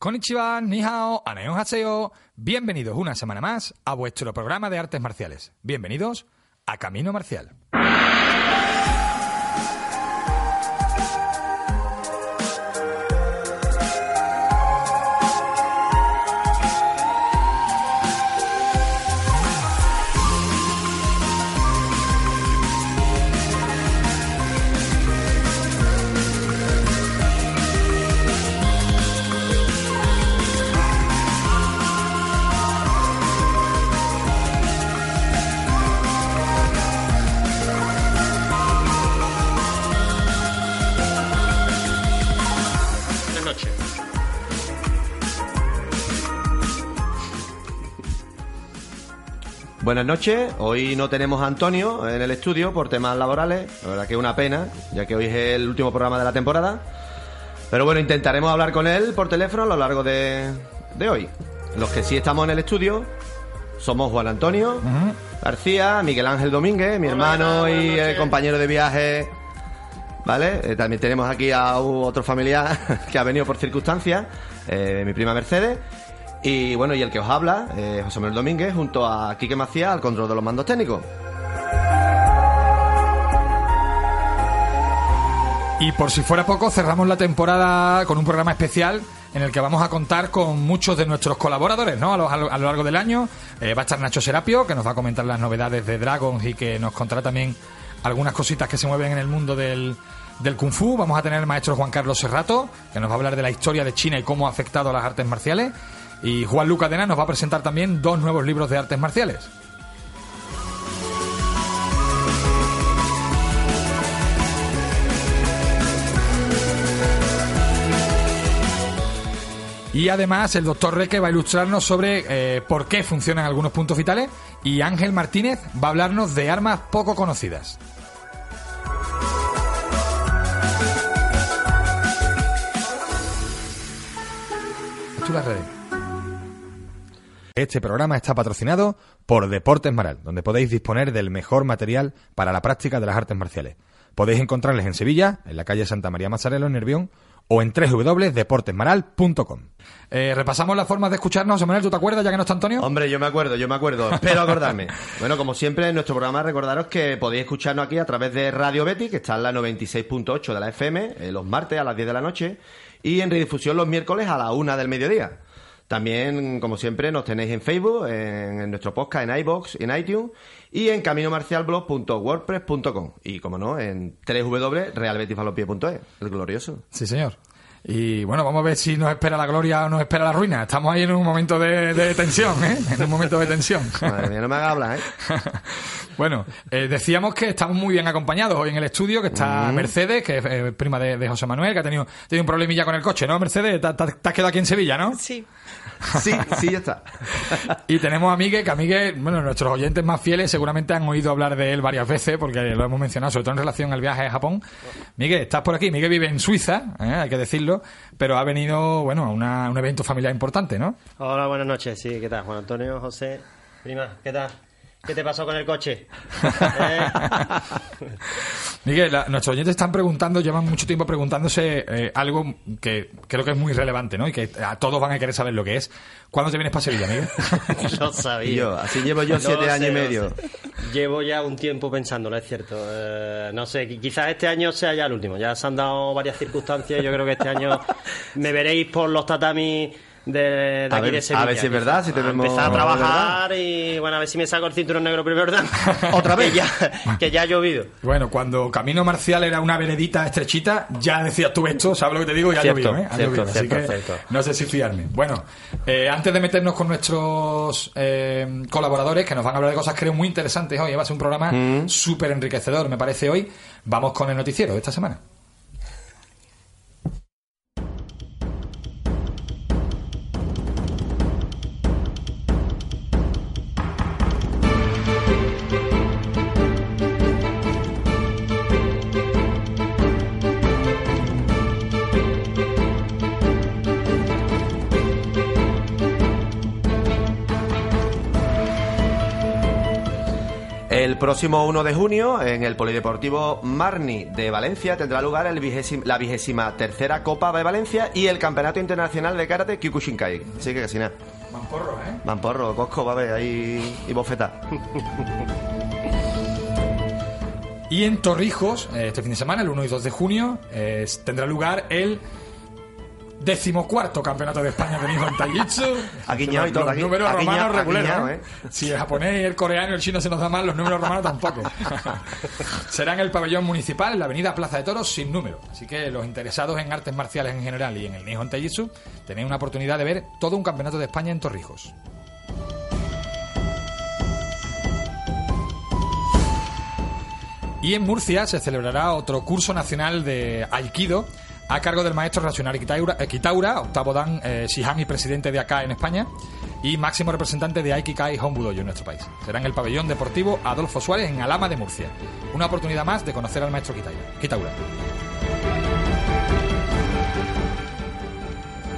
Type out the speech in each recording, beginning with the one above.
Konnichiwa, ni hao, haseo. Bienvenidos una semana más a vuestro programa de artes marciales. Bienvenidos a Camino Marcial. Buenas noches, hoy no tenemos a Antonio en el estudio por temas laborales, la verdad que es una pena, ya que hoy es el último programa de la temporada. Pero bueno, intentaremos hablar con él por teléfono a lo largo de, hoy. Los que sí estamos en el estudio somos Juan Antonio García, Miguel Ángel Domínguez, mi hermano y compañero de viaje. ¿Vale? Eh, también tenemos aquí a otro familiar que ha venido por circunstancias, eh, mi prima Mercedes. Y bueno, y el que os habla, eh, José Manuel Domínguez, junto a Quique Macías, al control de los mandos técnicos. Y por si fuera poco, cerramos la temporada con un programa especial en el que vamos a contar con muchos de nuestros colaboradores ¿no? a, lo, largo del año. Eh, va a estar Nacho Serapio, que nos va a comentar las novedades de Dragons y que nos contará también algunas cositas que se mueven en el mundo del, del Kung Fu. Vamos a tener el maestro Juan Carlos Serrato, que nos va a hablar de la historia de China y cómo ha afectado a las artes marciales. Y Juan Luca Dena nos va a presentar también dos nuevos libros de artes marciales. Y además el doctor Reque va a ilustrarnos sobre eh, por qué funcionan algunos puntos vitales y Ángel Martínez va a hablarnos de armas poco conocidas. las redes. Este programa está patrocinado por Deportes Maral, donde podéis disponer del mejor material para la práctica de las artes marciales. Podéis encontrarles en Sevilla, en la calle Santa María Mazzarello, en Nervión, o en www.deportesmaral.com. Eh, repasamos las formas de escucharnos. Manuel, ¿tú te acuerdas ya que no está Antonio? Hombre, yo me acuerdo, yo me acuerdo. Espero acordarme. bueno, como siempre, en nuestro programa recordaros que podéis escucharnos aquí a través de Radio Betty, que está en la 96.8 de la FM, eh, los martes a las 10 de la noche, y en redifusión los miércoles a la 1 del mediodía. También, como siempre, nos tenéis en Facebook, en, nuestro podcast, en iBox, en iTunes y en caminomarcialblog.wordpress.com. Y, como no, en www.realbetifalopie.es, el glorioso. Sí, señor. Y bueno, vamos a ver si nos espera la gloria o nos espera la ruina. Estamos ahí en un momento de, tensión, ¿eh? En un momento de tensión. Madre mía, no me haga hablar, ¿eh? bueno, eh, decíamos que estamos muy bien acompañados hoy en el estudio, que está Mercedes, que es eh, prima de, José Manuel, que ha tenido, tenido un problemilla con el coche, ¿no, Mercedes? Te, te has quedado aquí en Sevilla, ¿no? Sí. Sí, sí, ya está. y tenemos a Miguel, que a Miguel, bueno, nuestros oyentes más fieles seguramente han oído hablar de él varias veces, porque lo hemos mencionado, sobre todo en relación al viaje a Japón. Miguel, estás por aquí. Miguel vive en Suiza, ¿eh? hay que decirlo, pero ha venido, bueno, a un evento familiar importante, ¿no? Hola, buenas noches. Sí, ¿qué tal? Juan Antonio, José, prima, ¿qué tal? ¿Qué te pasó con el coche? ¿Eh? Miguel, nuestros oyentes están preguntando, llevan mucho tiempo preguntándose eh, algo que creo que es muy relevante, ¿no? Y que a todos van a querer saber lo que es. ¿Cuándo te vienes para Sevilla, Miguel? Lo sabía. Yo, así llevo yo siete años y medio. Llevo ya un tiempo pensándolo, es cierto. Eh, no sé, quizás este año sea ya el último. Ya se han dado varias circunstancias yo creo que este año me veréis por los tatamis de, aquí de Sevilla. A ver si es verdad, si tenemos... Empezar a trabajar y bueno, a ver si me saco el cinturón negro primero. Otra vez. Que ya, que ya ha llovido. Bueno, cuando Camino Marcial era una veredita estrechita, ya decías tú esto, ¿sabes lo que te digo? Ya ha llovido, ¿eh? Ha llovido, así que no sé si fiarme. Bueno, eh, antes de meternos con nuestros eh, colaboradores, que nos van a hablar de cosas creo muy interesantes hoy, va a ser un programa mm. súper enriquecedor, me parece hoy, vamos con el noticiero de esta semana. Próximo 1 de junio, en el Polideportivo Marni de Valencia, tendrá lugar el vigésima, la vigésima tercera Copa de Valencia y el Campeonato Internacional de Karate Kyokushinkai. Así que casi nada. Mamporro, ¿eh? Mamporro, Cosco va a ver ahí y bofeta. Y en Torrijos, eh, este fin de semana, el 1 y 2 de junio, eh, tendrá lugar el decimocuarto campeonato de España de Nihon Taijitsu. Ha guiñado y todo, Los gui- números ha romanos ha reguleros. guiñado, ¿eh? ¿eh? Si el japonés, el coreano y el chino se nos da mal, los números romanos tampoco. Será en el pabellón municipal, en la avenida Plaza de Toros, sin número. Así que los interesados en artes marciales en general y en el Nihon Taijitsu tenéis una oportunidad de ver todo un campeonato de España en Torrijos. Y en Murcia se celebrará otro curso nacional de Aikido a cargo del maestro Racional Kitaura, eh, Kitaura, octavo dan eh, Shihan y presidente de acá en España, y máximo representante de Aikikai Hombudoyo en nuestro país. Será en el pabellón deportivo Adolfo Suárez en Alama de Murcia. Una oportunidad más de conocer al maestro. Kitaura.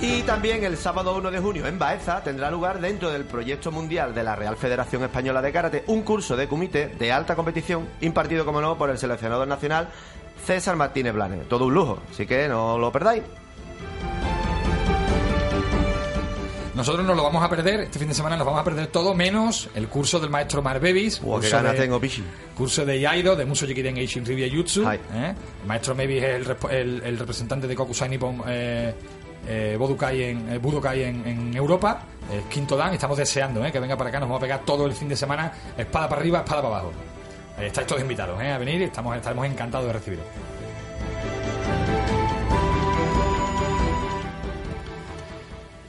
Y también el sábado 1 de junio en Baeza tendrá lugar dentro del proyecto mundial de la Real Federación Española de Karate un curso de comité de alta competición impartido, como no, por el seleccionador nacional César Martínez Blanes. Todo un lujo, así que no lo perdáis. Nosotros nos lo vamos a perder, este fin de semana nos vamos a perder todo, menos el curso del maestro Marbevis. Qué curso de- tengo, Pichi. Curso de Iaido, de Muso Jikiden Eishin Ribia Jutsu. ¿eh? El maestro Mevis es el, el- el representante de Kokusai Nippon eh, eh, Budokai en, eh, Budokai en, en Europa. eh, quinto Dan, estamos deseando eh, que venga para acá. Nos vamos a pegar todo el fin de semana, espada para arriba, espada para abajo. Estáis todos invitados eh, a venir y estamos, estaremos encantados de recibiros.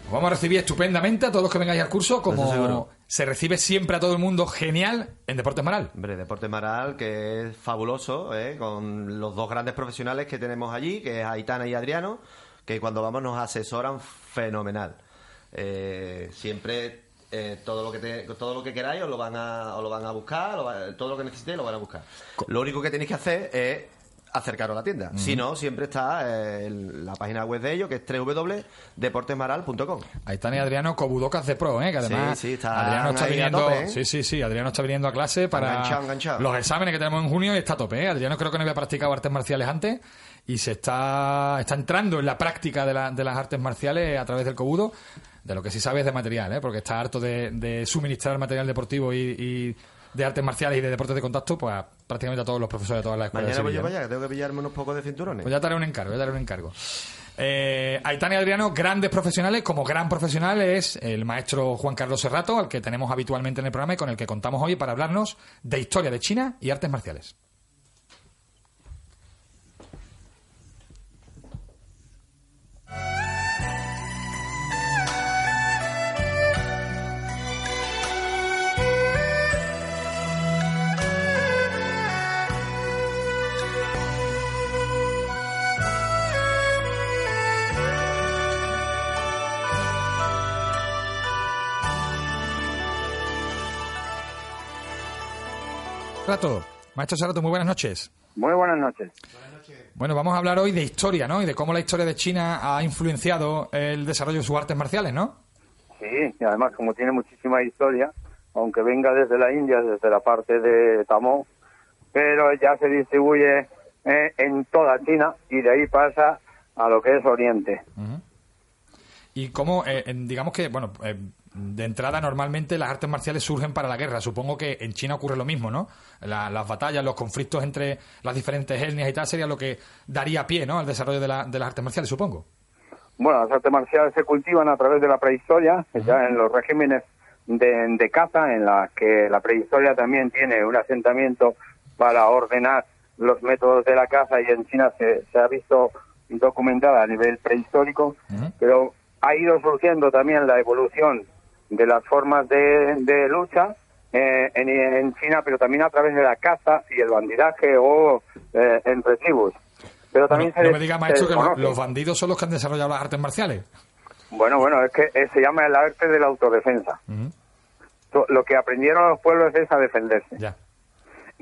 Os vamos a recibir estupendamente a todos los que vengáis al curso, como se recibe siempre a todo el mundo genial en Deportes Maral. Hombre, Deporte Maral, que es fabuloso, ¿eh? con los dos grandes profesionales que tenemos allí, que es Aitana y Adriano, que cuando vamos nos asesoran fenomenal. Eh, siempre eh, todo lo que te- todo lo que queráis os lo van a, os lo van a buscar, lo va- todo lo que necesitéis lo van a buscar. Lo único que tenéis que hacer es acercaros a la tienda. Si no, siempre está eh, en la página web de ellos, que es www.deportesmaral.com. Ahí están y Adriano Cobudocas de Pro, ¿eh? que además Sí, sí, está Adriano está viniendo, tope, ¿eh? sí, sí, sí, Adriano está viniendo a clase para Enganchado, enganchado. los exámenes que tenemos en junio y está a tope, ¿eh? Adriano creo que no había practicado artes marciales antes y se está, está entrando en la práctica de, la- de las artes marciales a través del Cobudo, de lo que sí sabe es de material, ¿eh? porque está harto de, de suministrar material deportivo y, y de artes marciales y de deportes de contacto, pues a prácticamente a todos los profesores de todas las escuelas. Mañana voy yo para allá, que tengo que pillarme unos pocos de cinturones. pues ya te haré un encargo, ya te haré un encargo. Eh, y Adriano, grandes profesionales. Como gran profesional es el maestro Juan Carlos Serrato, al que tenemos habitualmente en el programa y con el que contamos hoy para hablarnos de historia de China y artes marciales. Serrato, maestro Serrato, muy buenas noches. Muy buenas noches. Bueno, vamos a hablar hoy de historia, ¿no? Y de cómo la historia de China ha influenciado el desarrollo de sus artes marciales, ¿no? Sí, y además como tiene muchísima historia, aunque venga desde la India, desde la parte de Tamó, pero ya se distribuye eh, en toda China y de ahí pasa a lo que es Oriente. Y cómo, eh, digamos que, bueno, eh, de entrada normalmente las artes marciales surgen para la guerra. Supongo que en China ocurre lo mismo, ¿no? La- las batallas, los conflictos entre las diferentes etnias y tal sería lo que daría pie, ¿no? Al desarrollo de, la- de las artes marciales, supongo. Bueno, las artes marciales se cultivan a través de la prehistoria, ya en los regímenes de, de caza, en la que la prehistoria también tiene un asentamiento para ordenar los métodos de la caza y en China se, se ha visto documentada a nivel prehistórico, pero ha ido surgiendo también la evolución de las formas de, de lucha eh, en, en China, pero también a través de la caza y el bandidaje o eh, entre tribus. Pero también se no me diga, maestro, que los bandidos son los que han desarrollado las artes marciales. Bueno, bueno, es que eh, se llama el arte de la autodefensa. To- Lo que aprendieron los pueblos es a defenderse. Ya.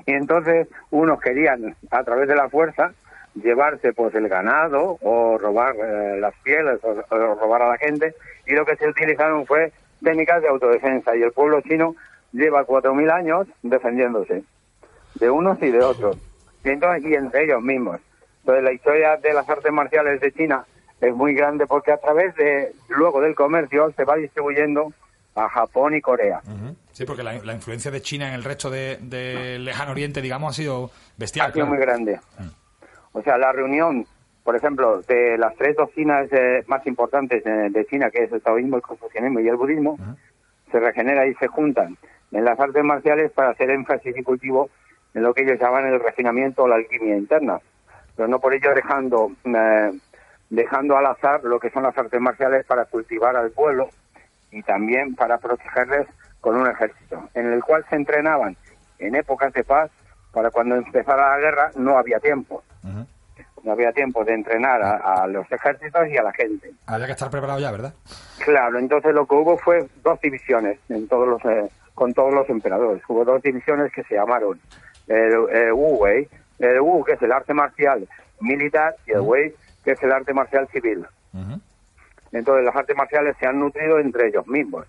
Y entonces unos querían, a través de la fuerza, llevarse pues el ganado o robar eh, las pieles o, o robar a la gente. Y lo que se utilizaron fue técnicas de autodefensa. Y el pueblo chino lleva 4.000 años defendiéndose. de unos y de otros, y, entonces, y entre ellos mismos. Entonces la historia de las artes marciales de China es muy grande porque a través de luego del comercio se va distribuyendo a Japón y Corea. Sí, porque la, influencia de China en el resto del de lejano oriente, digamos, ha sido bestial. Ha sido muy grande. Mm. O sea, la reunión, por ejemplo, de las tres doctrinas eh, más importantes de, China, que es el taoísmo, el confucianismo y el budismo, se regenera y se juntan en las artes marciales para hacer énfasis y cultivo en lo que ellos llaman el refinamiento o la alquimia interna. Pero no por ello dejando, eh, dejando al azar lo que son las artes marciales para cultivar al pueblo y también para protegerles con un ejército, en el cual se entrenaban en épocas de paz para cuando empezara la guerra no había tiempo. No había tiempo de entrenar a, los ejércitos y a la gente. Había que estar preparado ya, ¿verdad? Claro, entonces lo que hubo fue dos divisiones en todos los, eh, con todos los emperadores. Hubo dos divisiones que se llamaron el, el Wu Wei, el Wu que es el arte marcial militar y el Wei que es el arte marcial civil. Entonces las artes marciales se han nutrido entre ellos mismos.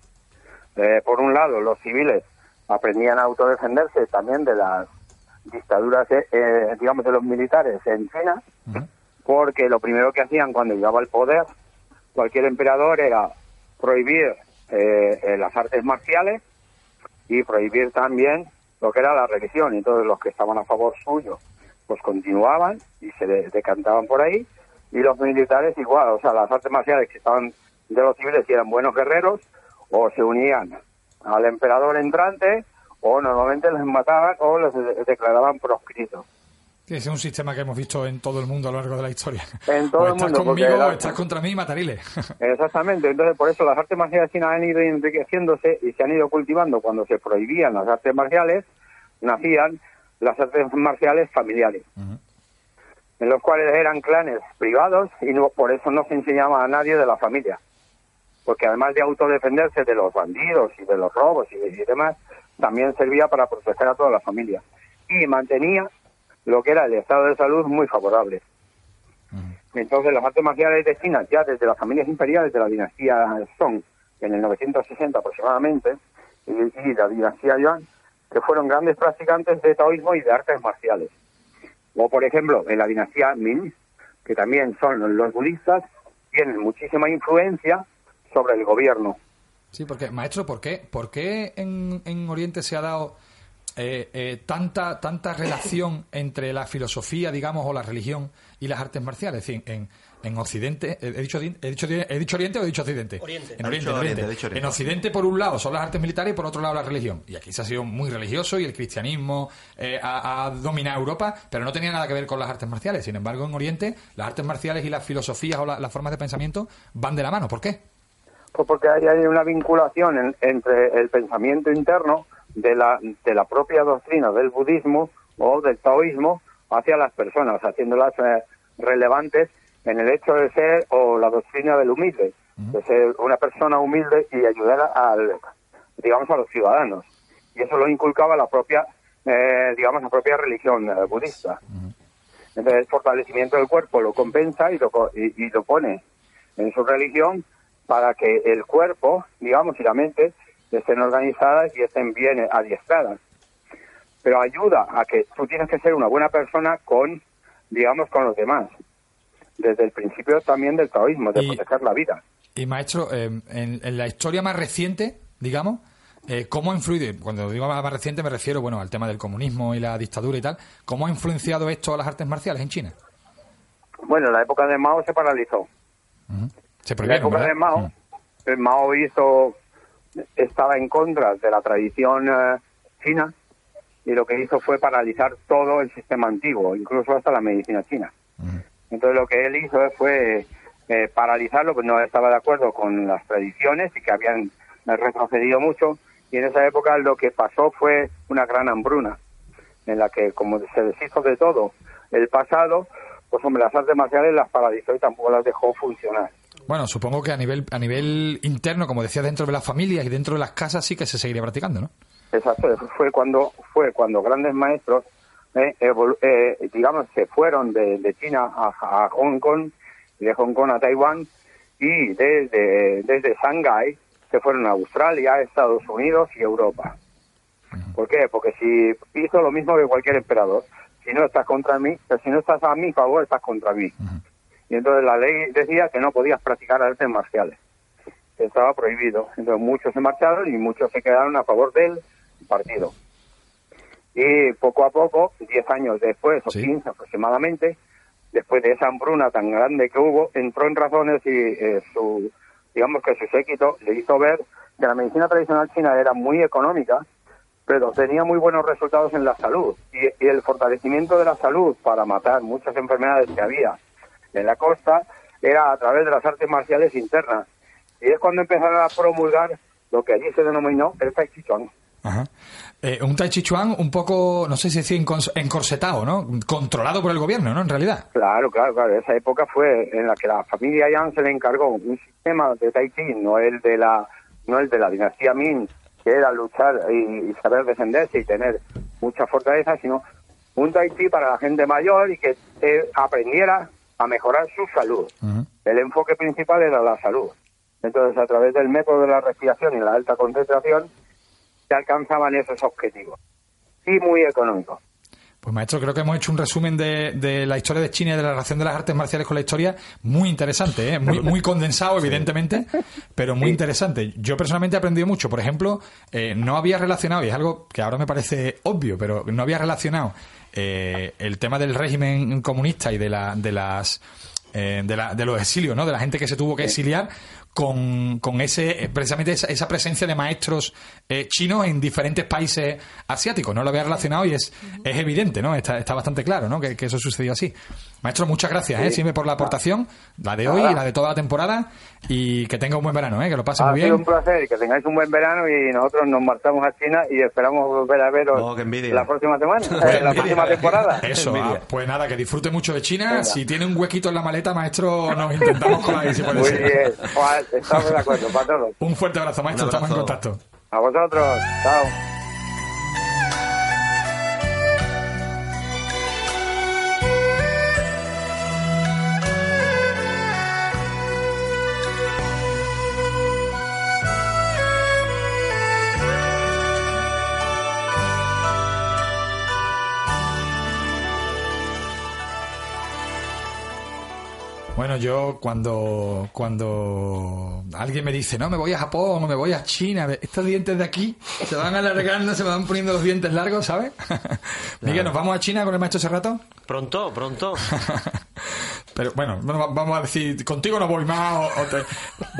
Eh, por un lado, los civiles aprendían a autodefenderse también de las dictaduras, eh, eh, digamos, de los militares en China, porque lo primero que hacían cuando llegaba al poder cualquier emperador era prohibir las artes marciales y prohibir también lo que era la religión. Entonces los que estaban a favor suyo, pues continuaban y se decantaban por ahí y los militares igual, o sea, las artes marciales que estaban de los civiles y eran buenos guerreros, o se unían al emperador entrante, o normalmente les mataban o les declaraban proscritos. Es un sistema que hemos visto en todo el mundo a lo largo de la historia. En todo el estás mundo. conmigo o estás contra mí, matarile. Exactamente. Entonces, por eso las artes marciales chinas han ido enriqueciéndose y se han ido cultivando. Cuando se prohibían las artes marciales, nacían las artes marciales familiares en los cuales eran clanes privados y no, por eso no se enseñaba a nadie de la familia. Porque además de autodefenderse de los bandidos y de los robos y, demás, también servía para proteger a toda la familia. Y mantenía lo que era el estado de salud muy favorable. Entonces las artes marciales de China, ya desde las familias imperiales de la dinastía Song, en el 960 aproximadamente, y, y la dinastía Yuan, que fueron grandes practicantes de taoísmo y de artes marciales. O, por ejemplo, en la dinastía Ming, que también son los budistas, tienen muchísima influencia sobre el gobierno. Sí, porque, maestro, ¿por qué, por qué en, en Oriente se ha dado eh, eh, tanta, tanta relación entre la filosofía, digamos, o la religión y las artes marciales? Es decir, en, en Occidente, ¿he dicho, he, dicho, ¿he dicho Oriente o he dicho Occidente? Oriente. En Oriente, En Occidente, por un lado, son las artes militares y por otro lado la religión. Y aquí se ha sido muy religioso y el cristianismo eh, ha, dominado Europa, pero no tenía nada que ver con las artes marciales. Sin embargo, en Oriente, las artes marciales y las filosofías o las formas de pensamiento van de la mano. ¿Por qué? Pues porque hay, hay una vinculación entre el pensamiento interno de la, de la propia doctrina del budismo o del taoísmo hacia las personas, haciéndolas eh, relevantes en el hecho de ser o la doctrina del humilde, de ser una persona humilde y ayudar al, digamos, a los ciudadanos. Y eso lo inculcaba la propia, eh, digamos, la propia religión eh, budista. Entonces, el fortalecimiento del cuerpo lo compensa y lo, y, lo pone en su religión para que el cuerpo, digamos, y la mente estén organizadas y estén bien adiestradas. Pero ayuda a que tú tienes que ser una buena persona con, digamos, con los demás desde el principio también del taoísmo, de proteger la vida. Y maestro, eh, en, la historia más reciente, digamos, eh, ¿cómo ha influido? Cuando digo más reciente me refiero, bueno, al tema del comunismo y la dictadura y tal. ¿Cómo ha influenciado esto a las artes marciales en China? Bueno, en la época de Mao se paralizó. Se en la época de Mao, el Mao hizo, estaba en contra de la tradición eh, china y lo que hizo fue paralizar todo el sistema antiguo, incluso hasta la medicina china. Entonces lo que él hizo fue eh, paralizarlo, pues no estaba de acuerdo con las tradiciones y que habían retrocedido mucho. Y en esa época lo que pasó fue una gran hambruna, en la que como se deshizo de todo el pasado, pues hombre, las artes marciales las paralizó y tampoco las dejó funcionar. Bueno, supongo que a nivel a nivel interno, como decía, dentro de las familias y dentro de las casas sí que se seguiría practicando, ¿no? Exacto, fue cuando fue cuando grandes maestros eh, eh, digamos, se fueron de, China a, Hong Kong de Hong Kong a Taiwán y desde, desde Shanghái se fueron a Australia, Estados Unidos y Europa. ¿Por qué? Porque si hizo lo mismo que cualquier emperador. Si no estás contra mí, si no estás a mi favor, estás contra mí. Y entonces la ley decía que no podías practicar artes marciales. Estaba prohibido. Entonces muchos se marcharon y muchos se quedaron a favor del partido. Y poco a poco, 10 años después, o Sí. 15 aproximadamente, después de esa hambruna tan grande que hubo, entró en razones y eh, su, digamos que su séquito le hizo ver que la medicina tradicional china era muy económica, pero tenía muy buenos resultados en la salud. Y, y el fortalecimiento de la salud para matar muchas enfermedades que había en la costa era a través de las artes marciales internas. Y es cuando empezaron a promulgar lo que allí se denominó el Tai Chi Chuan. Ajá. Eh, un Tai Chi Chuan un poco, no sé si decir encorsetado, ¿no? Controlado por el gobierno, ¿no? En realidad. Claro, claro, claro. Esa época fue en la que la familia Yang se le encargó un sistema de Tai Chi, no el de la, no el de la dinastía Ming, que era luchar y, y saber defenderse y tener mucha fortaleza, sino un Tai Chi para la gente mayor y que eh, aprendiera a mejorar su salud. El enfoque principal era la salud. Entonces, a través del método de la respiración y la alta concentración, se alcanzaban esos objetivos. Y muy económicos. Pues maestro, creo que hemos hecho un resumen de, de la historia de China y de la relación de las artes marciales con la historia muy interesante, ¿eh? muy, muy condensado, evidentemente, pero muy interesante. Yo personalmente he aprendido mucho. Por ejemplo, eh, no había relacionado, y es algo que ahora me parece obvio, pero no había relacionado eh, el tema del régimen comunista y de, la, de las eh, de, la- de los exilios, ¿no? De la gente que se tuvo que exiliar con, con ese, precisamente esa, esa presencia de maestros eh, chinos en diferentes países asiáticos. No lo había relacionado y es, es evidente, ¿no? Está, está bastante claro, ¿no? Que, que eso sucedió así. Maestro, muchas gracias, ¿eh? Siempre por la aportación, la de hoy y la de toda la temporada, y que tenga un buen verano, ¿eh? Que lo pase Ha muy sido bien. un placer y que tengáis un buen verano y nosotros nos marchamos a China y esperamos volver a veros Oh, qué envidia. la próxima semana, eh, la próxima temporada. Eso, ah, pues nada, que disfrute mucho de China. Venga. Si tiene un huequito en la maleta, maestro, nos intentamos colar ahí, si puede Muy ser. bien, Juan, estamos de acuerdo, para todos. Un fuerte abrazo, maestro. Un Estamos en contacto. A vosotros, chao. Yo cuando, cuando alguien me dice, no, me voy a Japón o me voy a China, estos dientes de aquí se van alargando, se me van poniendo los dientes largos, ¿sabes? Miguel, ¿nos vamos a China con el maestro Serrato? Pronto, pronto. Pero bueno, bueno, va- vamos a decir, contigo no voy más o, o te,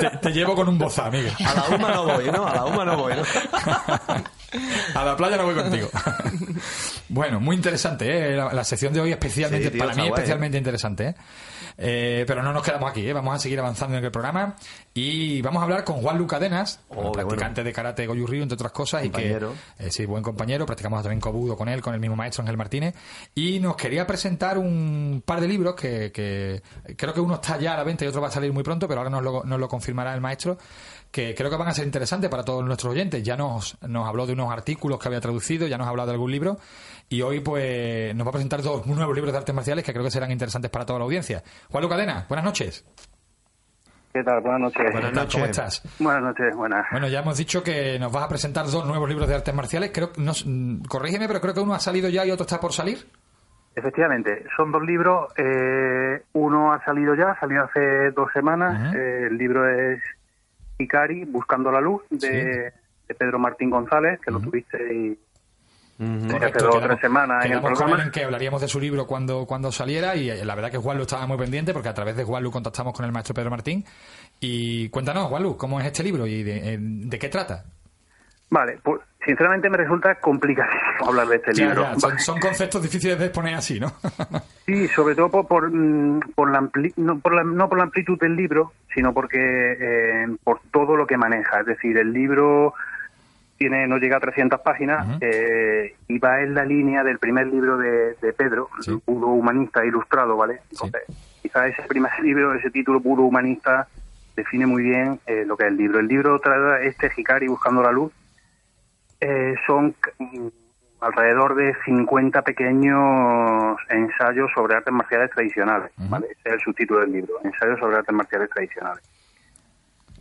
te- te llevo con un bozá, Miguel. A la UMA no voy, ¿no? A la UMA no voy, ¿no? A la playa no voy contigo. Bueno, muy interesante, ¿eh? la, la sección de hoy especialmente, Sí, tío, para mí guay, especialmente interesante. ¿eh? Eh, pero no nos quedamos aquí, ¿eh? vamos a seguir avanzando en el programa y vamos a hablar con Juan Lucadenas, Oh, practicante de karate Goju Ryu, entre otras cosas, Compañero. y que, eh, sí, buen compañero, practicamos también Kobudo con él, con el mismo maestro Ángel Martínez, y nos quería presentar un par de libros que, que creo que uno está ya a la venta y otro va a salir muy pronto, pero ahora nos lo, nos lo confirmará el maestro, que creo que van a ser interesantes para todos nuestros oyentes. Ya nos, nos habló de unos artículos que había traducido, ya nos ha hablado de algún libro, y hoy pues nos va a presentar dos nuevos libros de artes marciales que creo que serán interesantes para toda la audiencia. Juan Lucadena, buenas noches. ¿Qué tal? Buenas noches. Buenas ¿Qué tal? ¿Cómo noches. estás? Buenas noches, buenas. Bueno, ya hemos dicho que nos vas a presentar dos nuevos libros de artes marciales. Creo, no, mm, corrígeme, pero creo que uno ha salido ya y otro está por salir. Efectivamente, son dos libros. eh, uno ha salido ya, salió hace dos semanas. Eh, el libro es Ikari, Buscando la Luz, de, de Pedro Martín González, que lo tuviste y hace dos o tres semanas en el programa. que hablaríamos de su libro cuando, cuando saliera y eh, la verdad que Juanlu estaba muy pendiente porque a través de Juanlu contactamos con el maestro Pedro Martín. Y cuéntanos, Juanlu, ¿cómo es este libro y de, eh, de qué trata? Vale, pues sinceramente me resulta complicadísimo hablar de este Ya, libro. ya, son, son conceptos difíciles de exponer así, ¿no? Sí, sobre todo por, por, mm, por la ampli- no, por la, no por la amplitud del libro, sino porque eh, por todo lo que maneja. Es decir, el libro tiene no llega a 300 páginas eh, y va en la línea del primer libro de, de Pedro, Sí. Puro Humanista Ilustrado, ¿vale? Entonces, quizá ese primer libro, ese título Puro Humanista, define muy bien eh, lo que es el libro. El libro trae este Hikari Buscando la Luz. Eh, son alrededor de 50 pequeños ensayos sobre artes marciales tradicionales. ¿vale? Ese es el subtítulo del libro, ensayos sobre artes marciales tradicionales.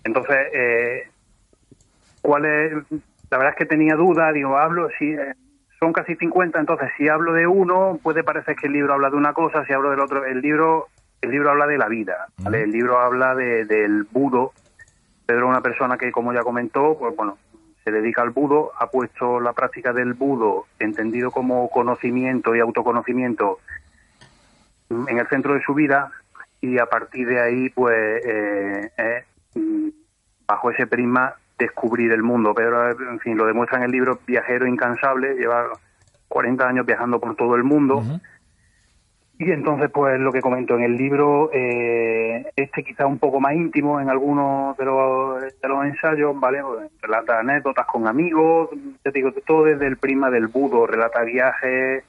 Entonces, eh, ¿cuál es la verdad es que tenía duda, digo, hablo, si eh, son casi 50, entonces si hablo de uno, puede parecer que el libro habla de una cosa, si hablo del otro, el libro, el libro habla de la vida, ¿vale? El libro habla de, del budo. Pedro una persona que, como ya comentó, pues bueno, se dedica al budo, ha puesto la práctica del budo, entendido como conocimiento y autoconocimiento, en el centro de su vida y a partir de ahí, pues, eh, eh, mm, bajo ese prisma, descubrir el mundo. Pedro, en fin, lo demuestra en el libro Viajero Incansable, lleva 40 años viajando por todo el mundo. Y entonces, pues lo que comento en el libro, eh, este quizá un poco más íntimo en algunos de los, de los ensayos, ¿vale? Pues, relata anécdotas con amigos, te digo, todo desde el prisma del budo, relata viajes,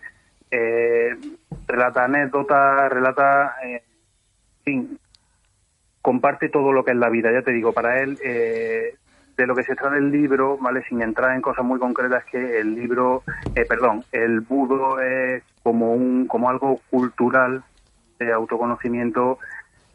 eh, relata anécdotas, relata, eh, en fin, comparte todo lo que es la vida. Ya te digo, para él, eh, de lo que se trata el libro, ¿vale? Sin entrar en cosas muy concretas, que el libro, eh, perdón, el budo es como, un, como algo cultural de autoconocimiento,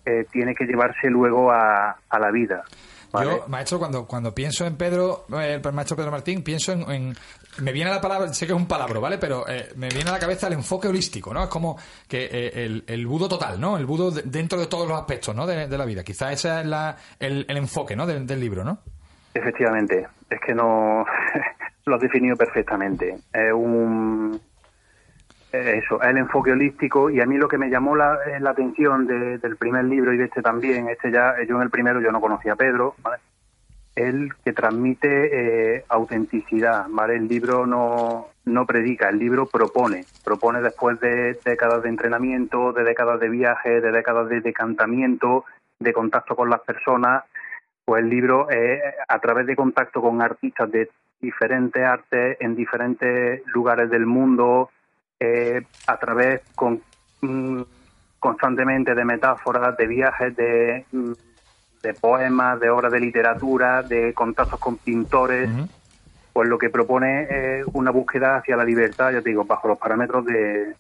eh, tiene que llevarse luego a, a la vida. ¿vale? Yo, maestro, cuando, cuando pienso en Pedro, eh, el maestro Pedro Martín, pienso en, Me viene la palabra, sé que es un palabra, ¿vale? Pero eh, me viene a la cabeza el enfoque holístico, ¿no? Es como que eh, el, el budo total, ¿no? El budo de- dentro de todos los aspectos, ¿no? De, la vida. Quizás ese es la, el, enfoque, ¿no? Del libro, ¿no? Efectivamente, es que no lo has definido perfectamente. Es un eso, es el enfoque holístico y a mí lo que me llamó la, la atención de- del primer libro y de este también, este ya, yo en el primero yo no conocía a Pedro, ¿vale? el que transmite eh, autenticidad, ¿vale? El libro no, no predica, el libro propone, propone después de décadas de entrenamiento, de décadas de viaje, de décadas de decantamiento, de contacto con las personas, pues el libro eh, a través de contacto con artistas de diferentes artes en diferentes lugares del mundo, eh, a través con, mm, constantemente de metáforas, de viajes, de, mm, de poemas, de obras de literatura, de contactos con pintores, pues lo que propone es una búsqueda hacia la libertad, ya te digo, bajo los parámetros de,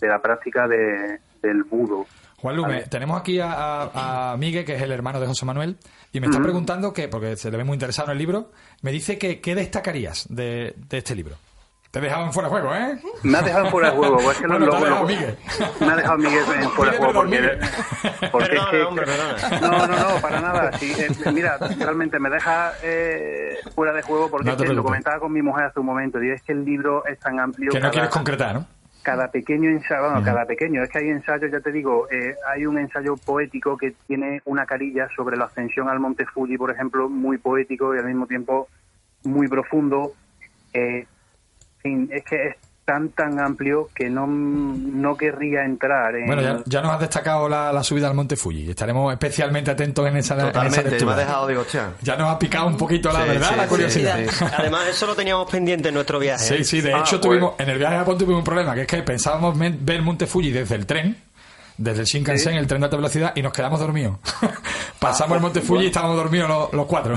de la práctica de, del budo. Juan Lume, tenemos aquí a, a- a Miguel, que es el hermano de José Manuel, y me está preguntando que, porque se le ve muy interesado en el libro, me dice que qué destacarías de, de este libro. Te he dejado en fuera de juego, ¿eh? Me ha dejado en fuera de juego. es que Bueno, lo- lo- Miguel. Me ha dejado Miguel en fuera de juego porque, es que... hombre. No, no, no, para nada. Sí, eh, mira, realmente me deja eh, fuera de juego porque No es te que lo comentaba con mi mujer hace un momento. Y es que el libro es tan amplio. Que no cada- quieres concretar, ¿no? Cada pequeño ensayo, bueno, cada pequeño, es que hay ensayos, ya te digo, eh, hay un ensayo poético que tiene una carilla sobre la ascensión al Monte Fuji, por ejemplo, muy poético y al mismo tiempo muy profundo. Eh, es que es tan, tan amplio que no, no querría entrar en... Bueno, ya, ya nos has destacado la, la subida al Monte Fuji. Estaremos especialmente atentos en esa, en esa Totalmente, me ha dejado de gochear. Ya nos ha picado un poquito la Sí, verdad, sí, la curiosidad. sí. Además, eso lo teníamos pendiente en nuestro viaje. Sí, ¿eh? sí, de Ah, hecho pues. tuvimos, en el viaje a Japón tuvimos un problema, que es que pensábamos ver Monte Fuji desde el tren, desde el Shinkansen, el tren de alta velocidad, y nos quedamos dormidos. Pasamos el Monte Fuji y estábamos dormidos los, los cuatro.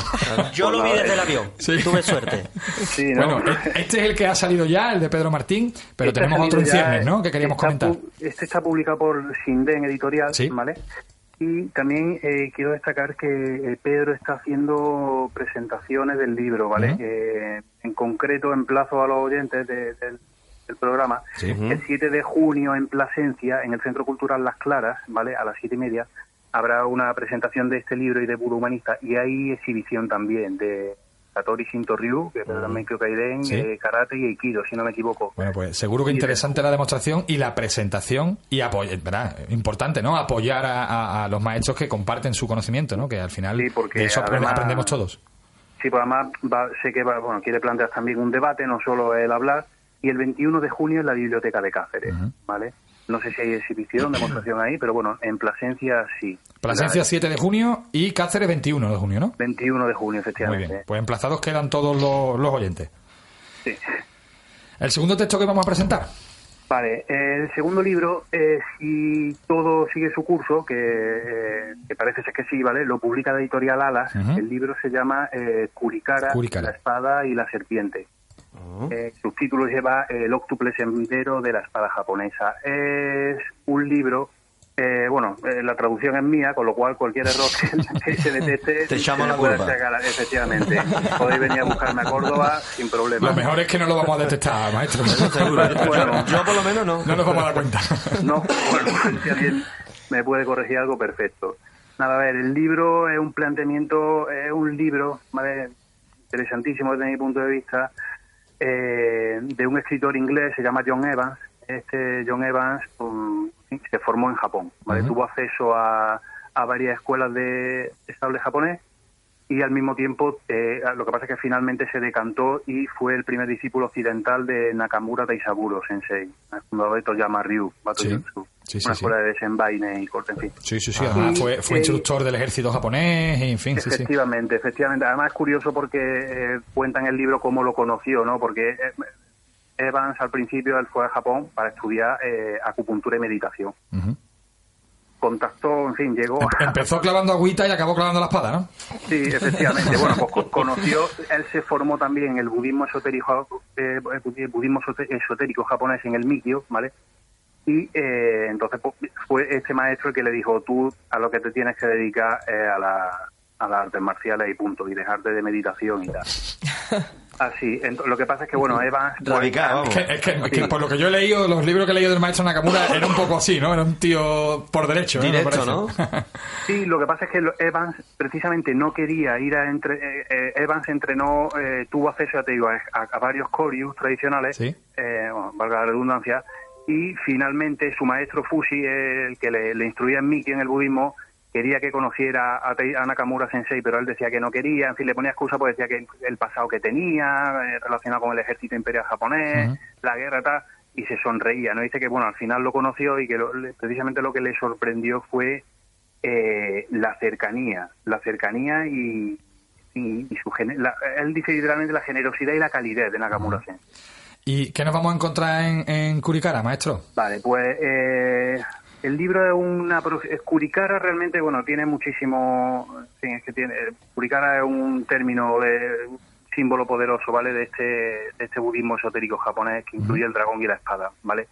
Yo lo vi desde el avión. Sí. Tuve suerte. Sí, ¿no? Bueno, e- este es el que ha salido ya, el de Pedro Martín, pero Este tenemos otro en ciernes, ¿no? Que queríamos comentar. Este está publicado por Sinden Editorial, Sí. ¿vale? Y también eh, quiero destacar que eh, Pedro está haciendo presentaciones del libro, ¿vale? Ujú. Eh, en concreto, emplazo a los oyentes de- del, del programa. Sí. El 7 de junio en Plasencia, en el Centro Cultural Las Claras, ¿vale? A las siete y media, habrá una presentación de este libro y de Budo Humanista. Y hay exhibición también de Satori Shinto Ryu, que también creo que hay den. Sí. eh, karate y aikido, si no me equivoco. Bueno, pues seguro que interesante la demostración y la presentación y apoyar, ¿verdad? Importante, ¿no? Apoyar a, a- a los maestros que comparten su conocimiento, ¿no? Que al final Sí, porque de eso además- aprendemos todos. Sí, pues además va- sé que va, bueno, quiere plantear también un debate, no solo el hablar, y el 21 de junio en la Biblioteca de Cáceres, ¿vale? No sé si hay exhibición, demostración ahí, pero bueno, en Plasencia sí. Plasencia La- 7 de junio y Cáceres 21 de junio, ¿no? 21 de junio, Muy efectivamente. bien. Pues emplazados quedan todos los, los oyentes. Sí. El segundo texto que vamos a presentar. Vale, el segundo libro, eh, si todo sigue su curso, que, eh, que parece ser que sí, ¿vale? Lo publica la editorial Alas. El libro se llama eh, Kurikara, Kurikara. la espada y la serpiente. Eh, subtítulo lleva El óctuple sendero de la espada japonesa. Es un libro Eh, bueno, eh, la traducción es mía, con lo cual cualquier error que, se detecte Te echamos se la puede culpa. sacar, efectivamente. Podéis venir a buscarme a Córdoba sin problema. Lo mejor es que no lo vamos a detectar, maestro. Seguro. Yo, Bueno. yo por lo menos no. No nos vamos a dar cuenta. No, bueno, si alguien me puede corregir algo, perfecto. Nada, a ver, el libro es un planteamiento, es un libro, ¿vale? Interesantísimo desde mi punto de vista, eh, de un escritor inglés, se llama John Evans. Este John Evans um, se formó en Japón, ¿vale? Tuvo acceso a, a varias escuelas de estable japonés y al mismo tiempo eh, lo que pasa es que finalmente se decantó y fue el primer discípulo occidental de Nakamura Taisaburo Sensei, el fundador de Toyama Ryu, Batoyutsu, Sí, sí, una sí, escuela de desenvaine y corte, en fin. Sí, sí, sí. Además fue, fue instructor del ejército japonés, y en fin, sí, sí. Efectivamente, efectivamente. Además es curioso porque eh, cuenta en el libro cómo lo conoció, ¿no? Porque eh, Evans al principio él fue a Japón para estudiar eh, acupuntura y meditación. Contactó, en fin, llegó Em- a... Empezó clavando agüita y acabó clavando la espada, ¿no? Sí, efectivamente. Bueno, pues co- conoció, él se formó también en el budismo esotérico, eh, budi- budismo esote- esotérico japonés en el Mikyo, ¿vale? Y eh, entonces pues, fue este maestro el que le dijo, tú a lo que te tienes que dedicar es a, la, a las artes marciales y punto, y dejarte de meditación y tal. Así, lo que pasa es que, bueno, Evans... pues, Radical, vamos. Es que, es que- es que por lo que yo he leído, los libros que he leído del maestro Nakamura, era un poco así, ¿no? Era un tío por derecho, ¿no? Me Directo. ¿no? Sí, lo que pasa es que Evans precisamente no quería ir a entre eh, eh, Evans entrenó, eh, tuvo acceso, ya te digo, a, a varios corius tradicionales, Sí. eh, bueno, valga la redundancia, y finalmente su maestro Fushi, el que le, le instruía en Miki en el budismo, quería que conociera a, Nakamura Sensei, pero él decía que no quería, en fin, le ponía excusa porque decía que el pasado que tenía, eh, relacionado con el ejército imperial japonés, la guerra, tal, y se sonreía, ¿no? Dice que, bueno, al final lo conoció y que lo- precisamente lo que le sorprendió fue eh, la cercanía, la cercanía y, y, y su la- él dice literalmente la generosidad y la calidez de Nakamura Sensei. ¿Y qué nos vamos a encontrar en, en Curicara, maestro? Vale, pues eh, el libro es una es Kurikara realmente bueno tiene muchísimo, en fin, es que tiene Kurikara es un término de un símbolo poderoso, ¿vale? De este de este budismo esotérico japonés que incluye el dragón y la espada, ¿vale?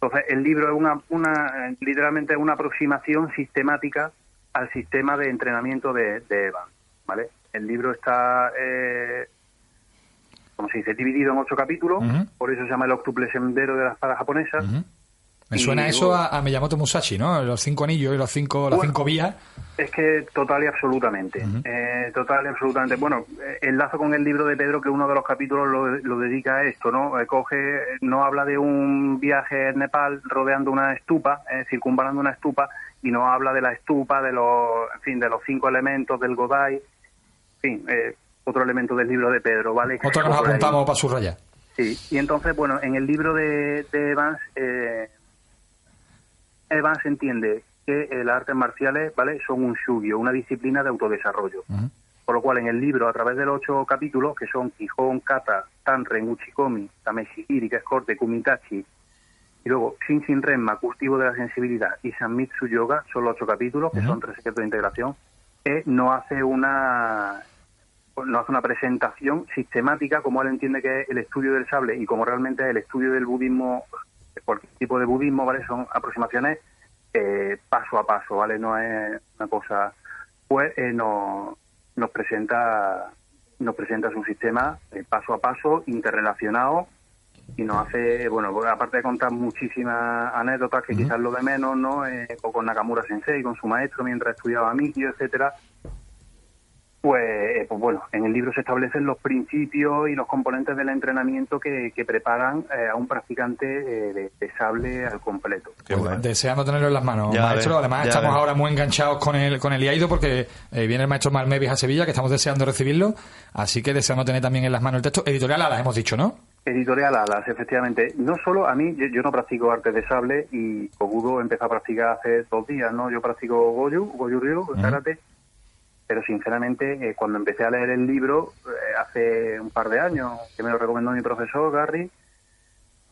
Entonces el libro es una una literalmente es una aproximación sistemática al sistema de entrenamiento de, de Evans, ¿vale? El libro está eh, como se dice, dividido en ocho capítulos, por eso se llama el octuple sendero de la espada japonesa. Ujú. Me Y suena eso a, a Miyamoto Musashi, ¿no? Los cinco anillos y los cinco, las cinco vías. Es que total y absolutamente. Eh, total y absolutamente. Bueno, eh, enlazo con el libro de Pedro que uno de los capítulos lo, lo dedica a esto, ¿no? Eh, coge, no habla de un viaje en Nepal rodeando una estupa, eh, circunvalando una estupa, y no habla de la estupa, de los, en fin, de los cinco elementos del Godai, en fin, eh, otro elemento del libro de Pedro, ¿vale? Otro que nos apuntamos para subrayar. Sí, y entonces, bueno, en el libro de, de Evans, eh, Evans entiende que eh, las artes marciales, ¿vale? Son un shugyo, una disciplina de autodesarrollo. Por lo cual, en el libro, a través de los ocho capítulos, que son Quijón, Kata, Tanren, Uchikomi, Tameshigiri, que es corte, Kumitachi, y luego Shinshin Renma, cultivo de la sensibilidad, y Sanmitsu Yoga, son los ocho capítulos, que son tres secretos de integración, eh, no hace una no hace una presentación sistemática como él entiende que es el estudio del sable y como realmente es el estudio del budismo, cualquier tipo de budismo, ¿vale? Son aproximaciones eh, paso a paso, ¿vale? No es una cosa... Pues eh, nos, nos presenta nos presenta su sistema eh, paso a paso, interrelacionado y nos hace, bueno, pues, aparte de contar muchísimas anécdotas que quizás lo de menos, ¿no? Eh, o con Nakamura Sensei, con su maestro mientras estudiaba Mikio, etcétera, pues, eh, pues bueno, en el libro se establecen los principios y los componentes del entrenamiento que, que preparan eh, a un practicante eh, de, de sable al completo. Deseando tenerlo en las manos, Ya maestro. ves, Además, estamos ves. ahora muy enganchados con el, con el IAIDO porque eh, viene el maestro Malmevis a Sevilla, que estamos deseando recibirlo. Así que deseamos tener también en las manos el texto. Editorial Alas, hemos dicho, ¿no? Editorial Alas, efectivamente. No solo a mí, yo, yo no practico artes de sable y Kobudo empezó a practicar hace dos días, ¿no? Yo practico Goju, Goju Ryu, karate, pero sinceramente eh, cuando empecé a leer el libro eh, hace un par de años, que me lo recomendó mi profesor Gary,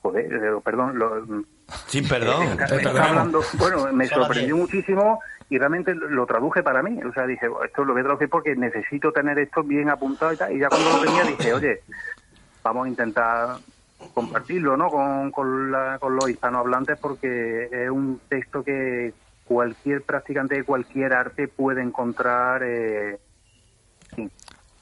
joder, eh, perdón, lo, Sin perdón. hablando, bueno, me sorprendió muchísimo y realmente lo traduje para mí. O sea, dije, esto lo voy a traducir porque necesito tener esto bien apuntado y tal. Y ya cuando lo tenía dije, oye, vamos a intentar compartirlo, ¿no? Con, con, la- con los hispanohablantes porque es un texto que, cualquier practicante de cualquier arte puede encontrar eh,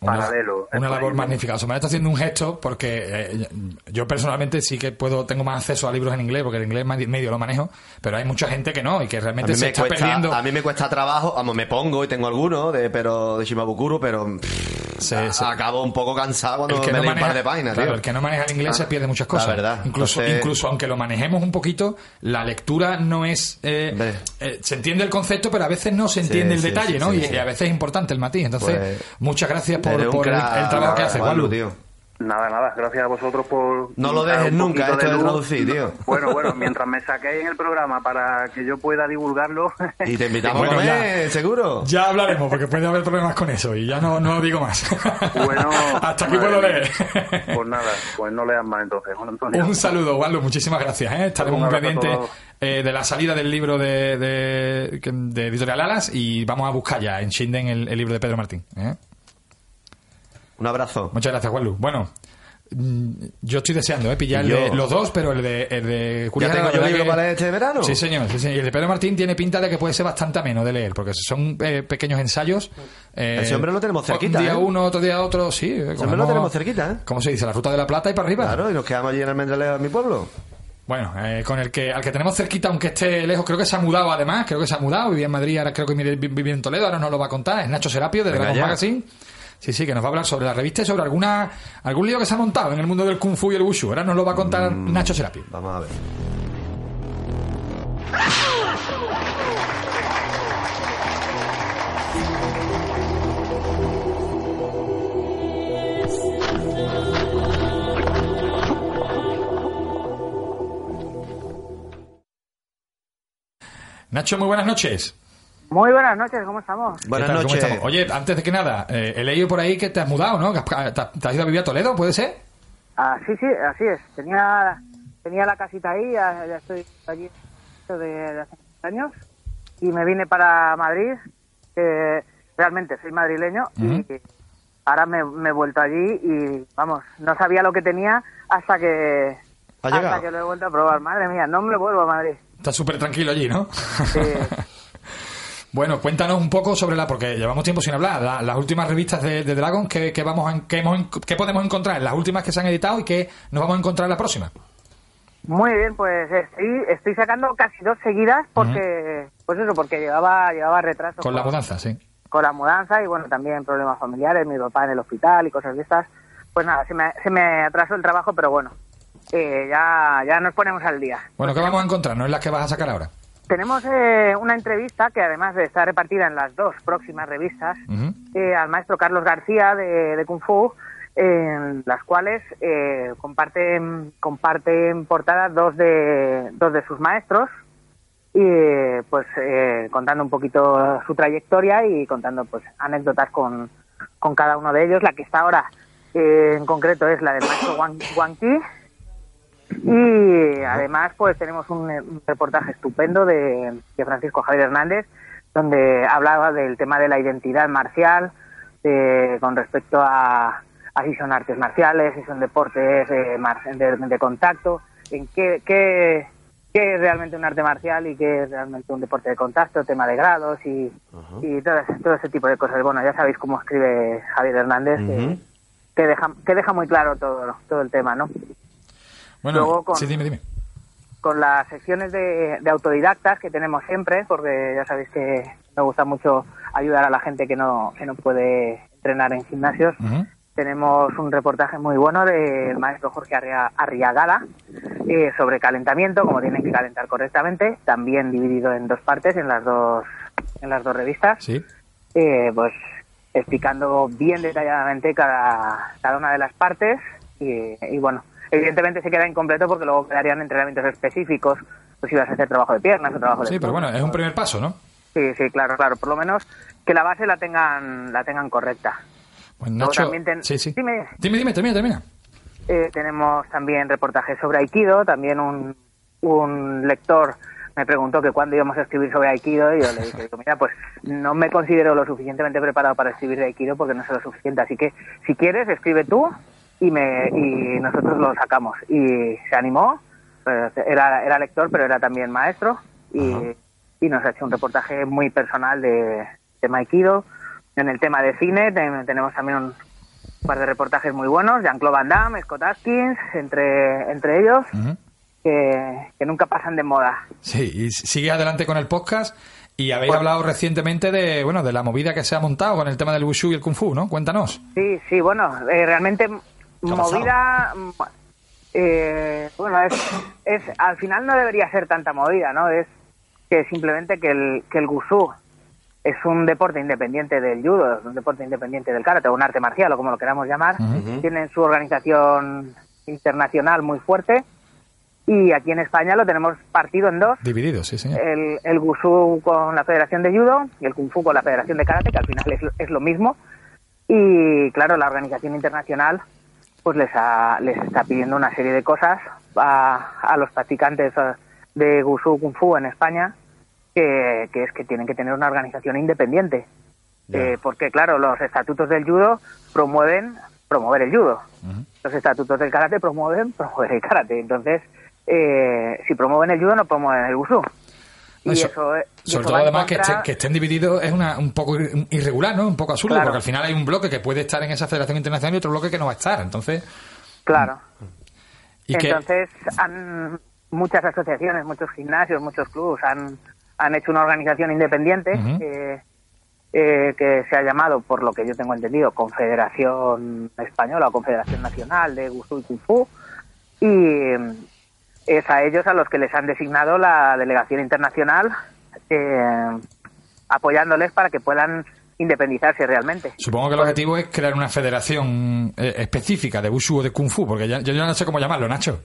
paralelo. una labor magnífica. O me está haciendo un gesto porque eh, yo personalmente sí que puedo tengo más acceso a libros en inglés porque el inglés medio medio lo manejo, pero hay mucha gente que no y que realmente se está cuesta, perdiendo. a mí me cuesta trabajo, vamos, me pongo y tengo algunos de, pero, de Shimabukuro, pero pff, a- acabo un poco cansado cuando el que, me no leo un maneja, par de páginas, claro, tío. el que no maneja el inglés se pierde muchas la cosas. verdad. Incluso, Entonces- incluso aunque lo manejemos un poquito, la lectura no es. eh, eh, se entiende el concepto, pero a veces no se entiende el sí, detalle, sí, ¿no? sí, y, sí. y a veces es importante el matiz. Entonces, Pues, muchas gracias por, Eres un por el, crack, el trabajo que hace, Juanlu, Juanlu. tío. Nada, nada, gracias a vosotros por... No lo dejes un nunca, esto de luz. traducir, tío. Bueno, bueno, mientras me saquéis en el programa para que yo pueda divulgarlo... Y te invitamos Bueno, a comer, seguro. Ya hablaremos, porque puede haber problemas con eso y ya no, no digo más. Bueno, Hasta aquí puedo leer. Pues nada, pues no leas más entonces, Juan Antonio. Un saludo, Waldo, muchísimas gracias. ¿eh? Estaremos Un muy pendientes eh, de la salida del libro de, de, de Editorial Alas y vamos a buscar ya en Shinden el, el libro de Pedro Martín. ¿eh? Un abrazo. Muchas gracias, Waldo. Bueno, mm, yo estoy deseando ¿eh? pillar el Yo. de- los dos, pero el de, el de ¿Ya tengo yo libro que- para este verano? Sí, señor, sí, señor. Y el de Pedro Martín tiene pinta de que puede ser bastante ameno de leer, porque son eh, pequeños ensayos. eh, Ese hombre lo tenemos cerquita, Un día ¿eh? uno, otro día otro, sí. eh, Ese hombre lo tenemos cerquita, ¿eh? ¿Cómo se dice? La ruta de la plata y para arriba. Claro, y nos quedamos allí en el Mendreleo, en mi pueblo. Bueno, eh, con el que al que tenemos cerquita, aunque esté lejos, creo que se ha mudado además, creo que se ha mudado, vivía en Madrid, ahora creo que vive vive en Toledo, ahora nos lo va a contar, es Nacho Serapio de ya. Magazine. Sí, sí, que nos va a hablar sobre la revista y sobre alguna algún lío que se ha montado en el mundo del Kung Fu y el Wushu. Ahora nos lo va a contar Mm. Nacho Serapio. Vamos a ver. Nacho, muy buenas noches. Muy buenas noches, ¿cómo estamos? ¿Qué Buenas tal? ¿Cómo noches. estamos? Oye, antes de que nada, eh, he leído por ahí que te has mudado, ¿no? ¿Te, te has ido a vivir a Toledo, puede ser? Ah, sí, sí, así es. Tenía, tenía la casita ahí, ya, ya estoy allí de, de hace muchos años y me vine para Madrid, que realmente soy madrileño y ahora me, me he vuelto allí y, vamos, no sabía lo que tenía hasta que, ¿Ha hasta que lo he vuelto a probar. Madre mía, no me vuelvo a Madrid. Estás súper tranquilo allí, ¿no? Sí. Bueno, cuéntanos un poco sobre la, porque llevamos tiempo sin hablar, la- las últimas revistas de, de Dragon, ¿qué, qué vamos a- qué hemos qué podemos encontrar en las últimas que se han editado y qué nos vamos a encontrar en la próxima? Muy bien, pues estoy, estoy sacando casi dos seguidas porque, pues eso, porque llevaba, llevaba retraso. Con la mudanza, sí. con la mudanza y bueno, también problemas familiares, mi papá en el hospital y cosas de estas. Pues nada, se me, se me atrasó el trabajo, pero bueno, eh, ya, ya nos ponemos al día. Bueno, ¿qué vamos a encontrar? ¿No es las que vas a sacar ahora? Tenemos eh, una entrevista que además de estar repartida en las dos próximas revistas eh, al maestro Carlos García de, de Kung Fu, en las cuales eh, comparten, comparten portadas dos de, dos de sus maestros y eh, pues eh, contando un poquito su trayectoria y contando pues anécdotas con, con cada uno de ellos. La que está ahora eh, en concreto es la del maestro Wang, Wang Qi. Y además, pues tenemos un, eh, un reportaje estupendo de, de Francisco Javier Hernández, donde hablaba del tema de la identidad marcial eh, con respecto a, a si son artes marciales, si son deportes eh, de, de contacto, en qué, qué, qué es realmente un arte marcial y qué es realmente un deporte de contacto, tema de grados y, y todo, ese- todo ese tipo de cosas. Bueno, ya sabéis cómo escribe Javier Hernández, que- Ujú. que, deja, que deja muy claro todo, todo el tema, ¿no? Bueno, Luego con- sí, dime, dime. con las secciones de, de autodidactas que tenemos siempre, porque ya sabéis que me gusta mucho ayudar a la gente que no, que no puede entrenar en gimnasios. Tenemos un reportaje muy bueno del maestro Jorge Arria- Arriagada eh, sobre calentamiento, cómo tienen que calentar correctamente, también dividido en dos partes en las dos, en las dos revistas Sí. eh, pues explicando bien detalladamente cada, cada una de las partes y, y, bueno, evidentemente se queda incompleto porque luego quedarían entrenamientos específicos, pues si vas a hacer trabajo de piernas o trabajo de... Sí, pero bueno, es un primer paso, ¿no? Sí, sí, claro, claro, por lo menos que la base la tengan, la tengan correcta. Pues Nacho, también ten- sí, sí. Dime. dime, dime, termina, termina. Eh, tenemos también reportajes sobre Aikido, también un, un lector me preguntó que cuándo íbamos a escribir sobre Aikido y yo le dije, mira, pues no me considero lo suficientemente preparado para escribir de Aikido porque no sé lo suficiente, así que si quieres escribe tú y me y nosotros lo sacamos y se animó, eh, era, era lector pero era también maestro y, y nos ha hecho un reportaje muy personal de, de Maikido. En el tema de cine ten- tenemos también un par de reportajes muy buenos, Jean-Claude Van Damme, Scott Atkins, entre, entre ellos, que, que nunca pasan de moda. Sí, y sigue adelante con el podcast. Y habéis hablado recientemente de, bueno, de la movida que se ha montado con el tema del wushu y el kung fu, ¿no? Cuéntanos. Sí, sí, bueno, eh, realmente movida, mm, eh, bueno, es, es, al final no debería ser tanta movida, ¿no? Es que simplemente que el, que el gusú es un deporte independiente del judo, es un deporte independiente del karate, o un arte marcial, o como lo queramos llamar. Tienen su organización internacional muy fuerte y aquí en España lo tenemos partido en dos. Divididos, sí, señor. El, el Gusú con la Federación de Judo y el Kung Fu con la Federación de Karate, que al final es, es lo mismo. Y claro, la organización internacional pues les, ha- les está pidiendo una serie de cosas a, a los practicantes eh, de Gusú Kung Fu en España, que, que es que tienen que tener una organización independiente. Eh, porque claro, los estatutos del judo promueven promover el judo. Los estatutos del karate promueven promover el karate. Entonces, eh, si promueven el judo, no promueven el gusú. Y Eso- eso, eh, y Sobre eso todo además que, estén, que estén divididos es una, un poco ir- irregular, ¿no? Un poco absurdo, Claro. porque al final hay un bloque que puede estar en esa federación internacional y otro bloque que no va a estar. Entonces, Claro. y que Entonces, han, muchas asociaciones, muchos gimnasios, muchos clubes han, han hecho una organización independiente Ujú. eh, eh, que se ha llamado, por lo que yo tengo entendido, Confederación Española o Confederación Nacional de Gusú y Kung Fu. Y mm, es a ellos a los que les han designado la delegación internacional eh, apoyándoles para que puedan independizarse realmente. supongo que el objetivo es crear una federación eh, específica de wushu o de kung fu, porque ya- yo ya no sé cómo llamarlo, Nacho.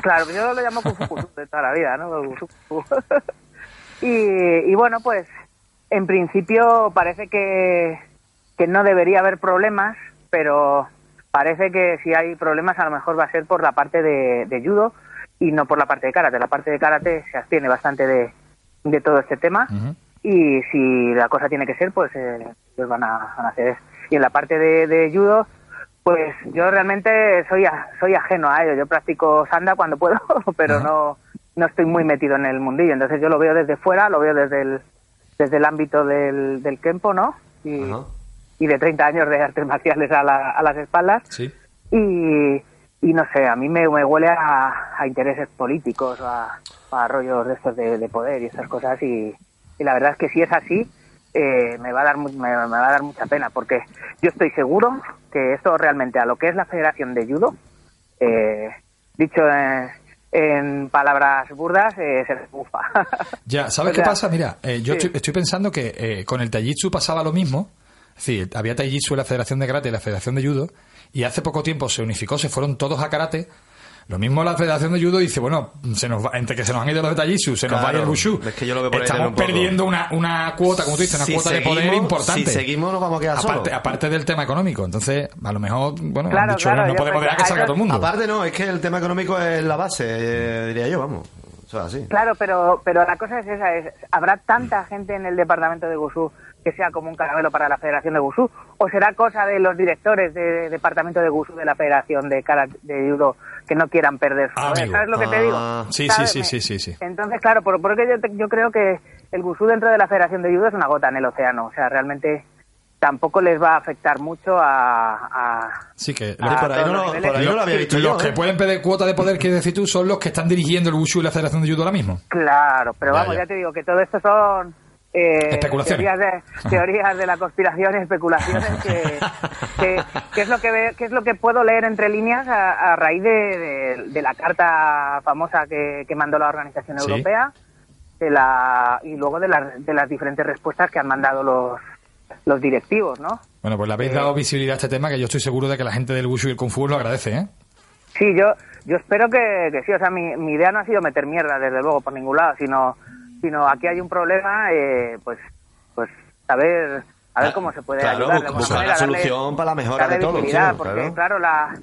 Claro, yo lo llamo Kung Fu de toda la vida, ¿no? Y, y bueno, pues en principio parece que, que no debería haber problemas, pero parece que si hay problemas a lo mejor va a ser por la parte de, de judo y no por la parte de karate. La parte de karate se abstiene bastante de, de todo este tema y si la cosa tiene que ser, pues, eh, pues van, a, van a hacer eso. Y en la parte de, de judo, pues yo realmente soy a- soy ajeno a ello. Yo practico sanda cuando puedo, pero no no estoy muy metido en el mundillo. Entonces yo lo veo desde fuera, lo veo desde el desde el ámbito del, del kempo, ¿no? Y, y de 30 años de artes marciales a, la- a las espaldas. Sí. Y, y no sé, a mí me, me huele a, a intereses políticos, a, a rollos de estos de, de poder y esas cosas. Y, y la verdad es que si es así, eh, me, va a dar, me, me va a dar mucha pena, porque yo estoy seguro que esto realmente a lo que es la Federación de Judo, eh, dicho en, en palabras burdas, eh, se les bufa. Ya, ¿sabes O qué pasa? Mira, eh, yo sí. estoy, estoy pensando que eh, con el Taijitsu pasaba lo mismo. Decir, había Taijitsu en la Federación de Karate y la Federación de Judo, y hace poco tiempo se unificó, se fueron todos a Karate. Lo mismo la Federación de Judo dice, bueno, se nos va, entre que se nos han ido los de Taijitsu, se nos va el Claro, Wushu. es que yo lo veo por ahí Estamos un perdiendo una, una cuota, como tú dices, una Si cuota de poder seguimos- importante. Si seguimos nos vamos a quedar aparte, solos. aparte del tema económico. Entonces, a lo mejor, bueno, han Claro, dicho, claro, no, podemos dejar que salga todo el mundo. Aparte no, es que el tema económico es la base, eh, diría yo, vamos. Eso es así. Claro, pero, pero la cosa es esa, es, ¿habrá tanta gente en el departamento de Gusú que sea como un caramelo para la Federación de Gusú? ¿O será cosa de los directores de, departamento de Gusú de la Federación de Karate de Judo que no quieran perder su Ah, poder? ¿Sabes lo que te digo? Ah, sí, ¿Sabes? sí, sí, sí, sí, sí. Entonces, claro, por, porque yo, te- yo creo que el Gusú dentro de la Federación de Judo es una gota en el océano. O sea, realmente tampoco les va a afectar mucho a... a- Sí, que Ah, por ahí no los lo- niveles. por ahí no lo había visto los yo, que ¿eh? pueden pedir cuota de poder, quieres decir tú, son los que están dirigiendo el Wushu y la Federación de Judo ahora mismo. Claro, pero Ya, vamos, ya. ya. te digo que todo esto son eh, Especulaciones. teorías de teorías de la conspiración y especulaciones que, que, que es lo que ve- que es lo que puedo leer entre líneas a, a raíz de, de- de la carta famosa que, que mandó la Organización Sí. Europea de la y luego de las de las diferentes respuestas que han mandado los los directivos, ¿no? Bueno, pues le habéis dado visibilidad a este tema que yo estoy seguro de que la gente del Wushu y el Kung Fu lo agradece, ¿eh? Sí, yo, yo espero que, que sí. O sea, mi, mi idea no ha sido meter mierda, desde luego, por ningún lado, sino, sino aquí hay un problema, eh, pues, pues saber, a ver Ah, cómo se puede claro, ayudar. buscar manera, la darle- solución para la mejora de todo, sí, porque claro. claro, la,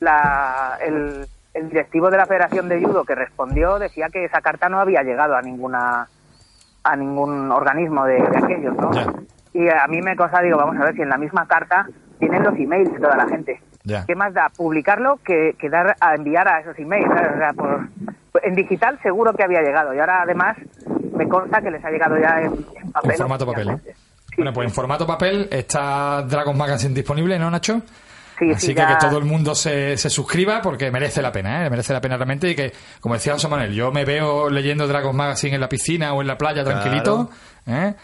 la, el, el directivo de la Federación de Judo que respondió decía que esa carta no había llegado a ninguna a ningún organismo de, de aquellos, ¿no? Ya. Y a mí me cosa, digo, vamos a ver si en la misma carta tienen los emails de toda la gente. Ya. ¿Qué más da publicarlo que, que dar a enviar a esos emails? O sea, por- en digital seguro que había llegado y ahora además me consta que les ha llegado ya en, papel. En formato papel, ¿eh? Bueno, pues en formato papel está Dragon Magazine disponible, ¿no, Nacho? Sí, Así sí, que ya- que todo el mundo se, se suscriba porque merece la pena, ¿eh? Merece la pena realmente y que, como decía José Manuel, yo me veo leyendo Dragon Magazine en la piscina o en la playa tranquilito, ¿eh?